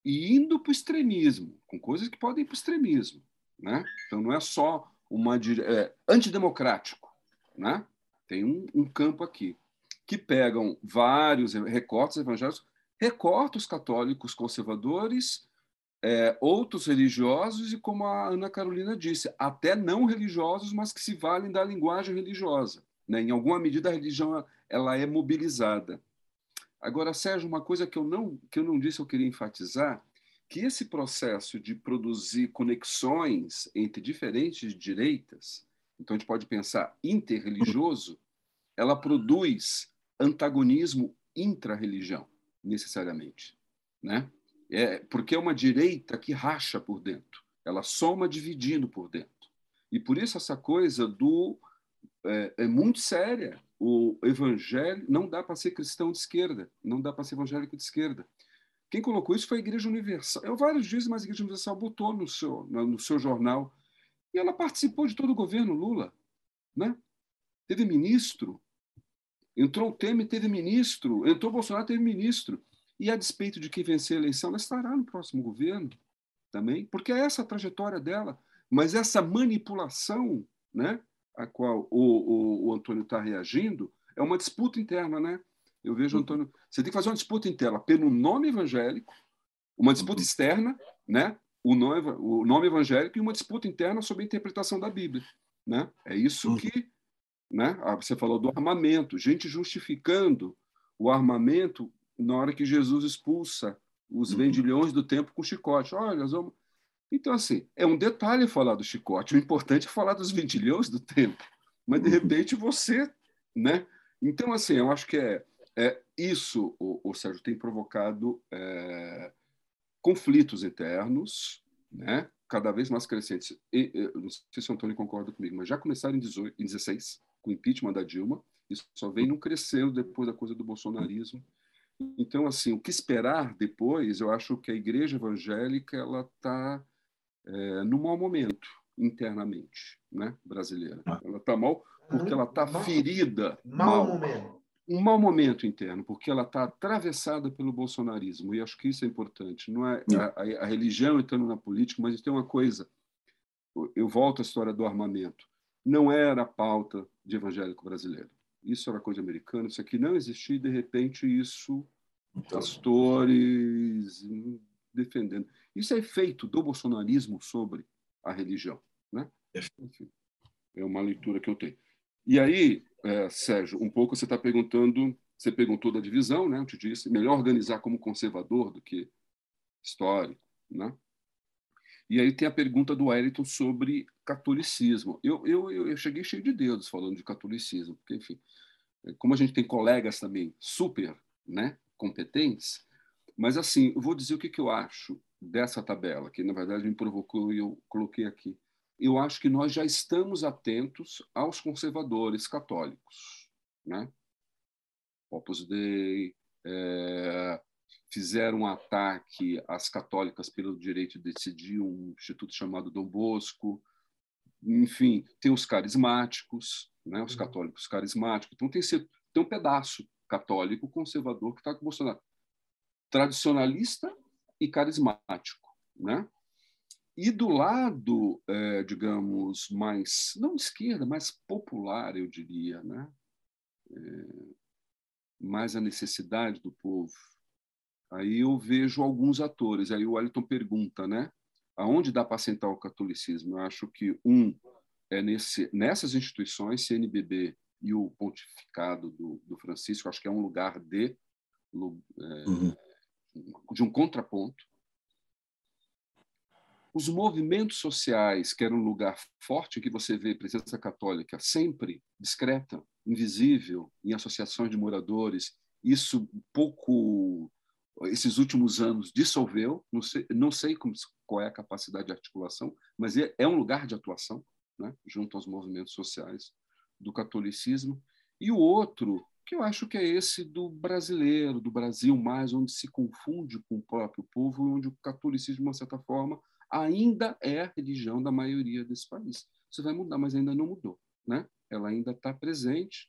e indo para o extremismo, com coisas que podem ir para o extremismo. Né? Então, não é só uma é, antidemocrático. Né? Tem um, um campo aqui que pegam vários recortes evangélicos, recorta os católicos conservadores é, outros religiosos e, como a Ana Carolina disse, até não religiosos, mas que se valem da linguagem religiosa. Né? Em alguma medida, a religião ela é mobilizada. Agora, Sérgio, uma coisa que eu não que eu não disse, eu queria enfatizar, que esse processo de produzir conexões entre diferentes direitas, então a gente pode pensar interreligioso, ela produz antagonismo intra-religião, necessariamente, né? É, porque é uma direita que racha por dentro, ela soma dividindo por dentro. E por isso essa coisa do é, é muito séria o evangelho não dá para ser cristão de esquerda, não dá para ser evangélico de esquerda. Quem colocou isso foi a Igreja Universal. Eu vários dias, mas a Igreja Universal botou no seu, no seu jornal e ela participou de todo o governo Lula, né? Teve ministro, entrou o Temer, teve ministro, entrou o Bolsonaro, teve ministro. E a despeito de quem vencer a eleição, ela estará no próximo governo também, porque é essa a trajetória dela. Mas essa manipulação, né? a qual o, o, o Antônio está reagindo é uma disputa interna, né? Eu vejo, uhum. Antônio, você tem que fazer uma disputa interna pelo nome evangélico, uma disputa uhum. externa, né? O nome, o nome evangélico e uma disputa interna sobre a interpretação da Bíblia, né? É isso uhum. que, né? Ah, você falou do armamento, gente justificando o armamento na hora que Jesus expulsa os vendilhões do templo com chicote. Olha, vamos então, assim, é um detalhe falar do chicote, o importante é falar dos ventilhões do tempo. Mas, de uhum. repente, você. Né? Então, assim, eu acho que é, é isso, o, o Sérgio, tem provocado é, conflitos internos, né? cada vez mais crescentes. E, não sei se o Antônio concorda comigo, mas já começaram em, 18, em 16, com o impeachment da Dilma, isso só vem não crescendo depois da coisa do bolsonarismo. Então, assim, o que esperar depois? Eu acho que a igreja evangélica ela está é, no mau momento internamente, né, brasileira. Ah. Ela está mal porque ela está ferida. Mau momento. Um mau momento interno, porque ela está atravessada pelo bolsonarismo. E acho que isso é importante. Não é a, a, religião entrando na política, mas tem uma coisa. Eu volto à história do armamento. Não era a pauta de evangélico brasileiro. Isso era coisa americana. Isso aqui não existia e, de repente, isso então. pastores defendendo. Isso é efeito do bolsonarismo sobre a religião. Né? Enfim, é uma leitura que eu tenho. E aí, é, Sérgio, um pouco você está perguntando, você perguntou da divisão, né? Eu te disse, melhor organizar como conservador do que histórico, né? E aí tem a pergunta do Wellington sobre catolicismo. Eu, eu, eu cheguei cheio de dedos falando de catolicismo, porque, enfim, é, como a gente tem colegas também super né, competentes, mas, assim, eu vou dizer o que, que eu acho dessa tabela, que na verdade me provocou e eu coloquei aqui. Eu acho que nós já estamos atentos aos conservadores católicos, né? Opus Dei, é, fizeram um ataque às católicas pelo direito de decidir, um instituto chamado Dom Bosco, enfim, tem os carismáticos, né, os uhum. católicos carismáticos, então tem, tem um pedaço católico conservador que está com o Bolsonaro tradicionalista e carismático, né? E do lado, é, digamos, mais não esquerda, mais popular, eu diria, né? É, mais a necessidade do povo. Aí eu vejo alguns atores. Aí o Wellington pergunta, né? Aonde dá para sentar o catolicismo? Eu acho que um é nesse, nessas instituições, CNBB e o pontificado do, do Francisco, acho que é um lugar de é, uhum de um contraponto. Os movimentos sociais, que era um lugar forte que você vê presença católica sempre discreta, invisível, em associações de moradores, isso pouco esses últimos anos dissolveu, não sei, não sei como, qual é a capacidade de articulação, mas é, é um lugar de atuação, né, junto aos movimentos sociais do catolicismo. E o outro que eu acho que é esse do brasileiro, do Brasil mais, onde se confunde com o próprio povo, onde o catolicismo, de uma certa forma, ainda é a religião da maioria desse país. Isso vai mudar, mas ainda não mudou. Né? Ela ainda está presente.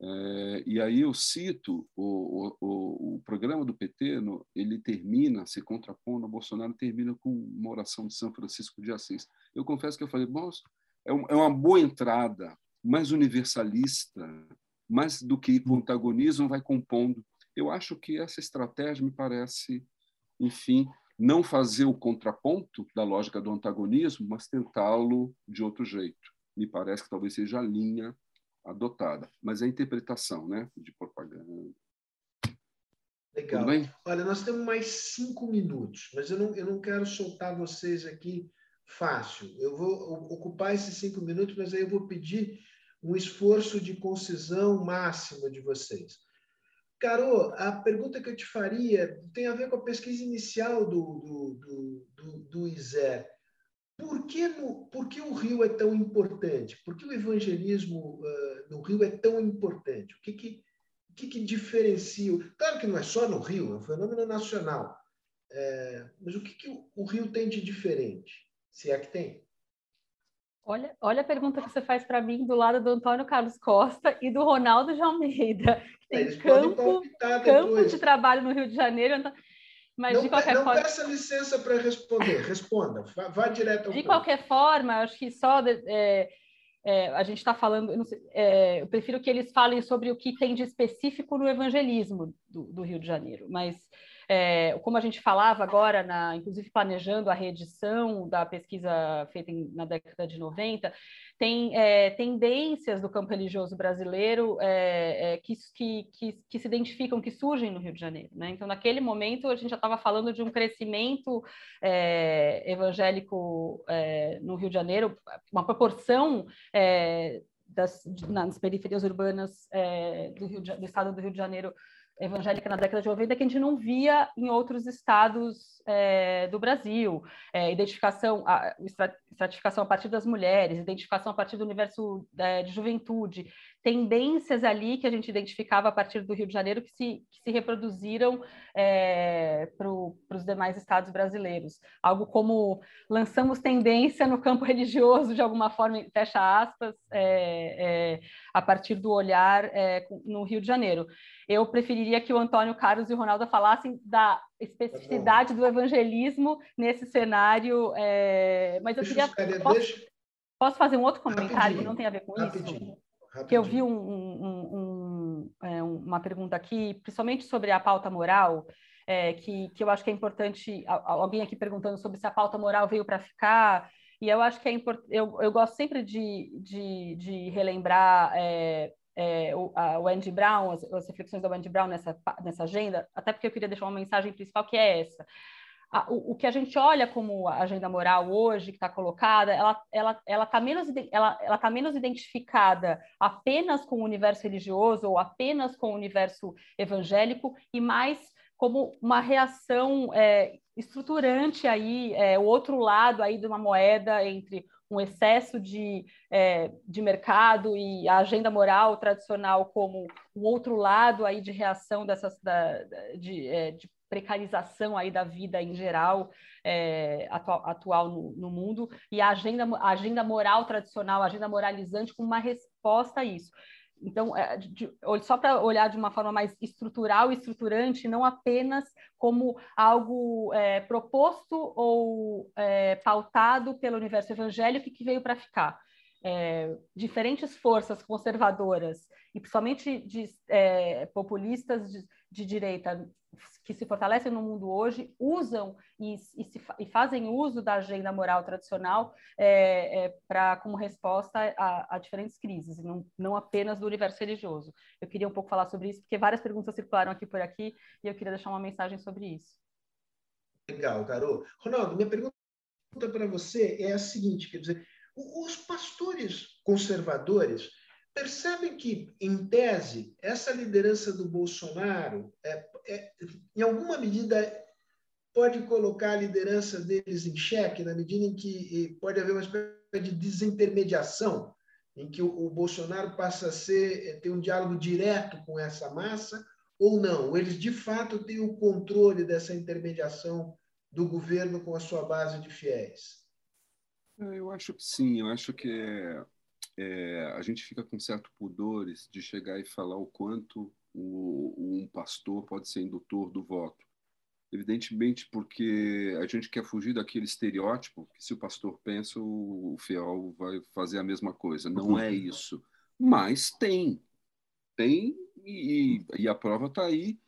É, e aí eu cito o, o, o programa do PT, no, ele termina, se contrapondo a Bolsonaro, termina com uma oração de São Francisco de Assis. Eu confesso que eu falei, bom, é, um, é uma boa entrada, mais universalista, mais do que antagonismo, vai compondo. Eu acho que essa estratégia me parece, enfim, não fazer o contraponto da lógica do antagonismo, mas tentá-lo de outro jeito. Me parece que talvez seja a linha adotada, mas é a interpretação né, de propaganda. Legal. Olha, nós temos mais cinco minutos, mas eu não, eu não quero soltar vocês aqui fácil. Eu vou ocupar esses cinco minutos, mas aí eu vou pedir um esforço de concisão máxima de vocês. Caro, a pergunta que eu te faria tem a ver com a pesquisa inicial do, do, do, do, ISER. por que, no, por que o Rio é tão importante? Por que o evangelismo uh, no Rio é tão importante? O que, que, que, que diferencia? Claro que não é só no Rio, é um fenômeno nacional. É, mas o que, que o, o Rio tem de diferente? Se é que tem. Olha, olha a pergunta que você faz para mim do lado do Antônio Carlos Costa e do Ronaldo de Almeida. Que tem campo, campo de trabalho no Rio de Janeiro. Mas não, de qualquer não forma. Não peça licença para responder, responda, vá, vá direto ao De ponto. qualquer forma, acho que só. É, é, a gente está falando, eu, sei, é, eu, prefiro que eles falem sobre o que tem de específico no evangelismo do, do Rio de Janeiro, mas é, como a gente falava agora, na, inclusive planejando a reedição da pesquisa feita em, na década de 90, tem é, tendências do campo religioso brasileiro é, é que, que, que, se identificam, que surgem no Rio de Janeiro. Né? Então, naquele momento, a gente já estava falando de um crescimento é, evangélico é, no Rio de Janeiro, uma proporção das, nas periferias urbanas do, Rio do estado do Rio de Janeiro evangélica na década de 90 que a gente não via em outros estados é, do Brasil. É, identificação, a, estratificação a partir das mulheres, identificação a partir do universo é, de juventude, tendências ali que a gente identificava a partir do Rio de Janeiro que se, que se reproduziram é, para os demais estados brasileiros. Algo como lançamos tendência no campo religioso, de alguma forma, fecha aspas, é, é, a partir do olhar é, no Rio de Janeiro. Eu preferiria que o Antônio Carlos e o Ronaldo falassem da especificidade do evangelismo nesse cenário, é, mas eu queria... Posso, posso, fazer um outro comentário que não tem a ver com Rapidinho. isso? Que eu vi um, um, um, é, uma pergunta aqui, principalmente sobre a pauta moral, é, que, que eu acho que é importante. Alguém aqui perguntando sobre se a pauta moral veio para ficar, e eu acho que é importante. Eu, eu gosto sempre de, de, de relembrar é, é, o, a, o Andy Brown, as, as reflexões do Andy Brown nessa, nessa agenda, até porque eu queria deixar uma mensagem principal que é essa o, o, que a gente olha como agenda moral hoje, que está colocada, ela está ela, ela tá menos, ela, ela tá menos identificada apenas com o universo religioso ou apenas com o universo evangélico e mais como uma reação é, estruturante aí, é, o outro lado aí de uma moeda entre um excesso de, é, de mercado e a agenda moral tradicional como um outro lado aí de reação dessas da, de, é, de precarização aí da vida em geral é, atual, atual no, no, mundo e a agenda, a agenda moral tradicional, a agenda moralizante como uma resposta a isso. Então, é, de, só para olhar de uma forma mais estrutural e estruturante, não apenas como algo é, proposto ou é, pautado pelo universo evangélico que veio para ficar. É, diferentes forças conservadoras e principalmente de, é, populistas de, de direita que se fortalecem no mundo hoje usam e, e, se, e fazem uso da agenda moral tradicional é, é, para como resposta a, a, diferentes crises, não, não apenas do universo religioso. Eu queria um pouco falar sobre isso, porque várias perguntas circularam aqui por aqui e eu queria deixar uma mensagem sobre isso. Legal, Carol. Ronaldo, minha pergunta para você é a seguinte, quer dizer, os pastores conservadores percebem que, em tese, essa liderança do Bolsonaro, é, é, em alguma medida, pode colocar a liderança deles em xeque, na medida em que pode haver uma espécie de desintermediação, em que o, o Bolsonaro passa a ser, é, ter um diálogo direto com essa massa, ou não? Eles, de fato, têm o controle dessa intermediação do governo com a sua base de fiéis? Eu acho que sim, eu acho que é é, a gente fica com certo pudores de chegar e falar o quanto o, um pastor pode ser indutor do voto. Evidentemente, porque a gente quer fugir daquele estereótipo que se o pastor pensa, o, o fiel vai fazer a mesma coisa. Não é isso. Mas tem. Tem, e, e a prova está aí.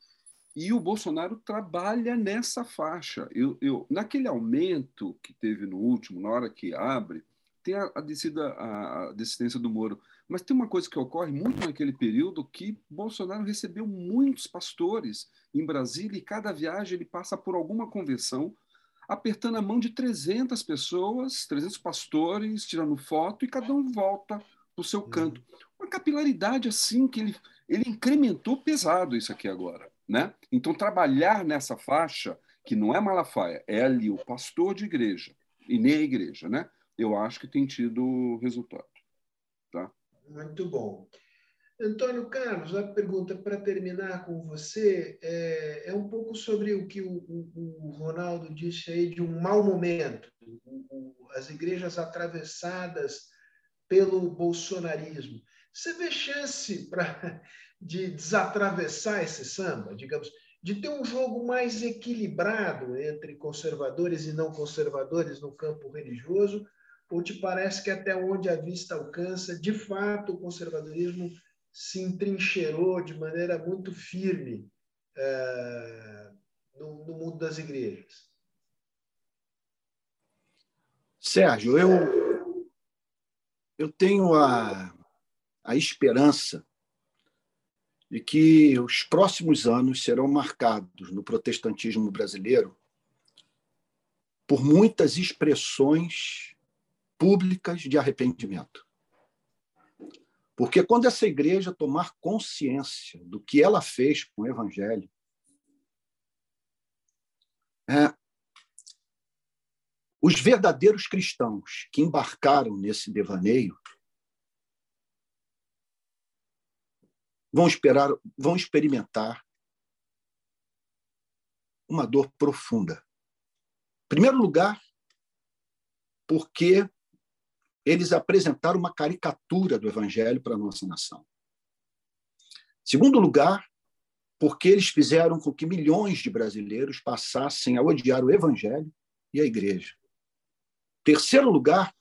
E o Bolsonaro trabalha nessa faixa. Eu, eu, naquele aumento que teve no último, na hora que abre, tem a, a descida, a, a desistência do Moro. Mas tem uma coisa que ocorre muito naquele período que Bolsonaro recebeu muitos pastores em Brasília e cada viagem ele passa por alguma convenção apertando a mão de 300 pessoas, 300 pastores, tirando foto e cada um volta para o seu uhum. canto. Uma capilaridade assim que ele, ele incrementou pesado isso aqui agora. Né? Então, trabalhar nessa faixa, que não é Malafaia, é ali o pastor de igreja, e nem a igreja, né? Eu acho que tem tido resultado. Tá? Muito bom. Antônio Carlos, a pergunta para terminar com você é, é, um pouco sobre o que o, o, o Ronaldo disse aí de um mau momento, o, as igrejas atravessadas pelo bolsonarismo. Você vê chance pra, de desatravessar esse samba, digamos, de ter um jogo mais equilibrado entre conservadores e não conservadores no campo religioso? Ou te parece que até onde a vista alcança, de fato, o conservadorismo se entrincheirou de maneira muito firme é, no, no mundo das igrejas? Sérgio, eu, eu tenho a, a esperança de que os próximos anos serão marcados no protestantismo brasileiro por muitas expressões públicas de arrependimento. Porque quando essa igreja tomar consciência do que ela fez com o evangelho, é, os verdadeiros cristãos que embarcaram nesse devaneio vão esperar, vão experimentar uma dor profunda. Em primeiro lugar, porque eles apresentaram uma caricatura do evangelho para a nossa nação. Em segundo lugar, porque eles fizeram com que milhões de brasileiros passassem a odiar o evangelho e a igreja. Terceiro lugar,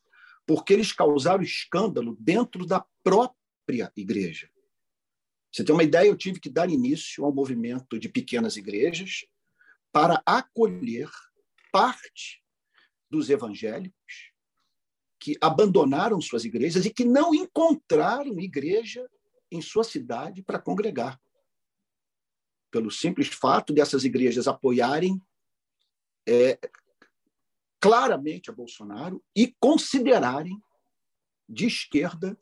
porque eles causaram escândalo dentro da própria igreja. Você tem uma ideia? Eu tive que dar início ao movimento de pequenas igrejas para acolher parte dos evangélicos que abandonaram suas igrejas e que não encontraram igreja em sua cidade para congregar. Pelo simples fato dessas igrejas apoiarem é, claramente a Bolsonaro e considerarem de esquerda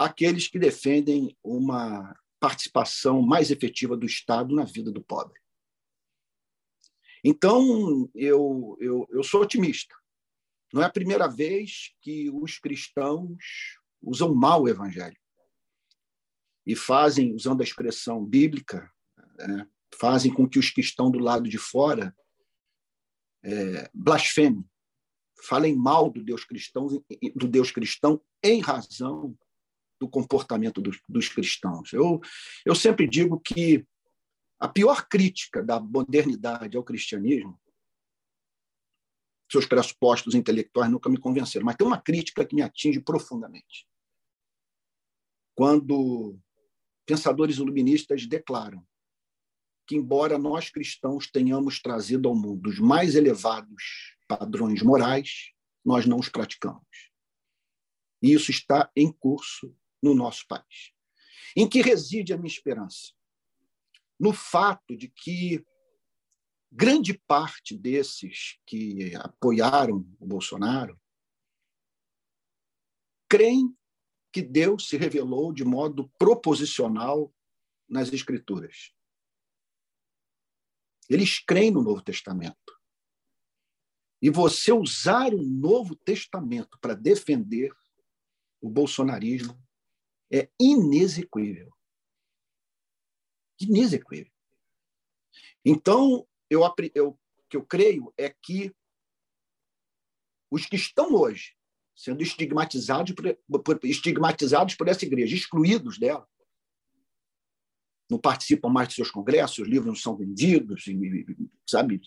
aqueles que defendem uma participação mais efetiva do Estado na vida do pobre. Então, eu, eu, eu sou otimista. Não é a primeira vez que os cristãos usam mal o evangelho e fazem, usando a expressão bíblica, né, fazem com que os que estão do lado de fora é, blasfeme, falem mal do Deus cristão, do Deus cristão em razão do comportamento dos, dos cristãos. Eu, eu sempre digo que a pior crítica da modernidade ao cristianismo, seus pressupostos intelectuais nunca me convenceram, mas tem uma crítica que me atinge profundamente. Quando pensadores iluministas declaram que, embora nós cristãos tenhamos trazido ao mundo os mais elevados padrões morais, nós não os praticamos. E isso está em curso no nosso país. Em que reside a minha esperança? No fato de que grande parte desses que apoiaram o Bolsonaro creem que Deus se revelou de modo proposicional nas Escrituras. Eles creem no Novo Testamento. E você usar o Novo Testamento para defender o bolsonarismo é inexequível. Inexequível. Então, eu, eu, que eu creio é que os que estão hoje sendo estigmatizados por, estigmatizados por essa igreja, excluídos dela, não participam mais de seus congressos, os livros não são vendidos, sabe,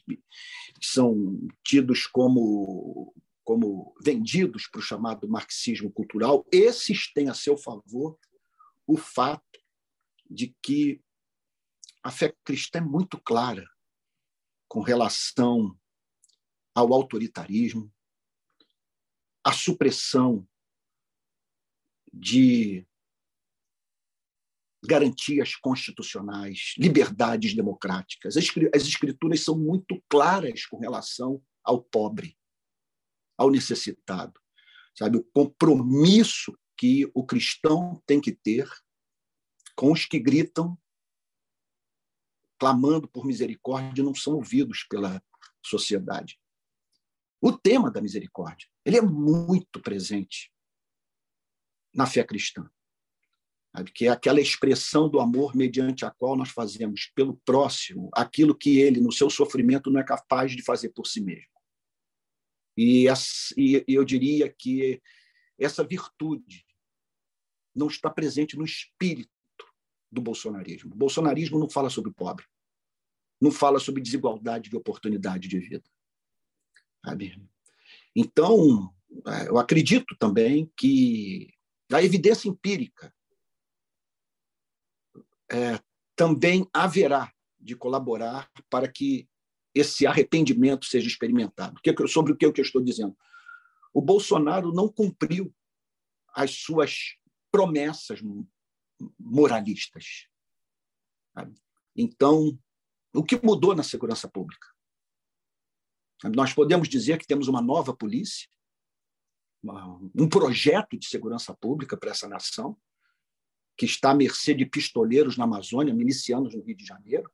são tidos como como vendidos para o chamado marxismo cultural, esses têm a seu favor o fato de que a fé cristã é muito clara com relação ao autoritarismo, à supressão de garantias constitucionais, liberdades democráticas. As escrituras são muito claras com relação ao pobre, ao necessitado. Sabe, o compromisso que o cristão tem que ter com os que gritam, clamando por misericórdia, não são ouvidos pela sociedade. O tema da misericórdia, ele é muito presente na fé cristã, sabe? que é aquela expressão do amor mediante a qual nós fazemos pelo próximo aquilo que ele, no seu sofrimento, não é capaz de fazer por si mesmo. E, eu diria que essa virtude não está presente no espírito do bolsonarismo. O bolsonarismo não fala sobre pobre, não fala sobre desigualdade de oportunidade de vida. Sabe? Então, é, eu acredito também que a evidência empírica é, também haverá de colaborar para que esse arrependimento seja experimentado. Sobre o que eu estou dizendo? O Bolsonaro não cumpriu as suas promessas moralistas. Então, o que mudou na segurança pública? Nós podemos dizer que temos uma nova polícia, um projeto de segurança pública para essa nação, que está à mercê de pistoleiros na Amazônia, milicianos no Rio de Janeiro,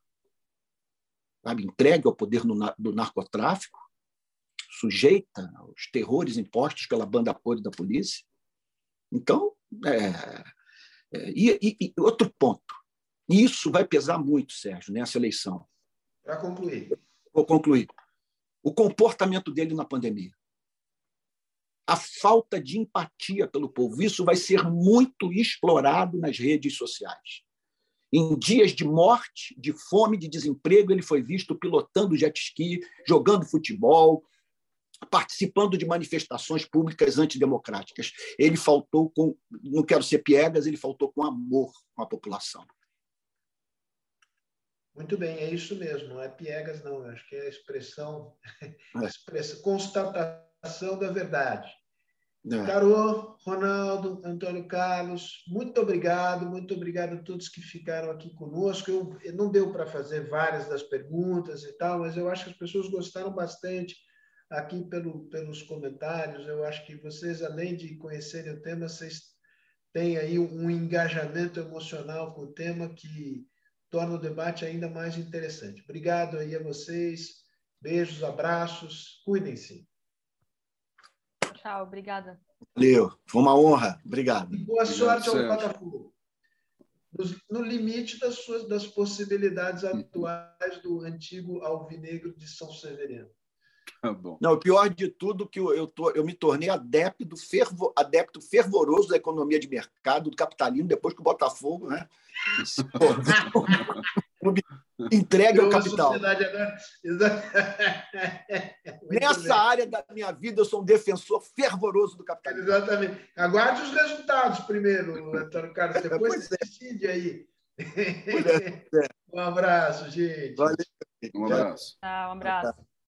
sabe? entregue ao poder do narcotráfico, sujeita aos terrores impostos pela banda podre da polícia. Então, é, é, e, e, outro ponto, e isso vai pesar muito, Sérgio, nessa eleição. Para concluir. Vou concluir. O comportamento dele na pandemia. A falta de empatia pelo povo. Isso vai ser muito explorado nas redes sociais. Em dias de morte, de fome, de desemprego, ele foi visto pilotando jet ski, jogando futebol, participando de manifestações públicas antidemocráticas. Ele faltou com, não quero ser piegas, ele faltou com amor com a população. Muito bem, é isso mesmo, não é piegas, não, acho que é a expressão, é. expressão constatação da verdade. É. Carô, Ronaldo, Antônio Carlos, muito obrigado, muito obrigado a todos que ficaram aqui conosco. Eu, não deu para fazer várias das perguntas e tal, mas eu acho que as pessoas gostaram bastante aqui pelo, pelos comentários. Eu acho que vocês, além de conhecerem o tema, vocês têm aí um engajamento emocional com o tema que torna o debate ainda mais interessante. Obrigado aí a vocês. Beijos, abraços, cuidem-se. Tchau, obrigada. Valeu, foi uma honra. Obrigado. E boa sorte ao Botafogo. No limite das suas das possibilidades atuais do antigo alvinegro de São Severino. Tá Não, o pior de tudo que eu, eu, tô, eu me tornei adepto, fervo, adepto fervoroso da economia de mercado, do capitalismo, depois que o Botafogo, né? entregue ao capital. Nessa bem. área da minha vida, eu sou um defensor fervoroso do capitalismo. Exatamente. Aguarde os resultados primeiro, Antônio Carlos, depois você é. decide aí. É. Um abraço, gente. Valeu. Um abraço. Tchau, um abraço.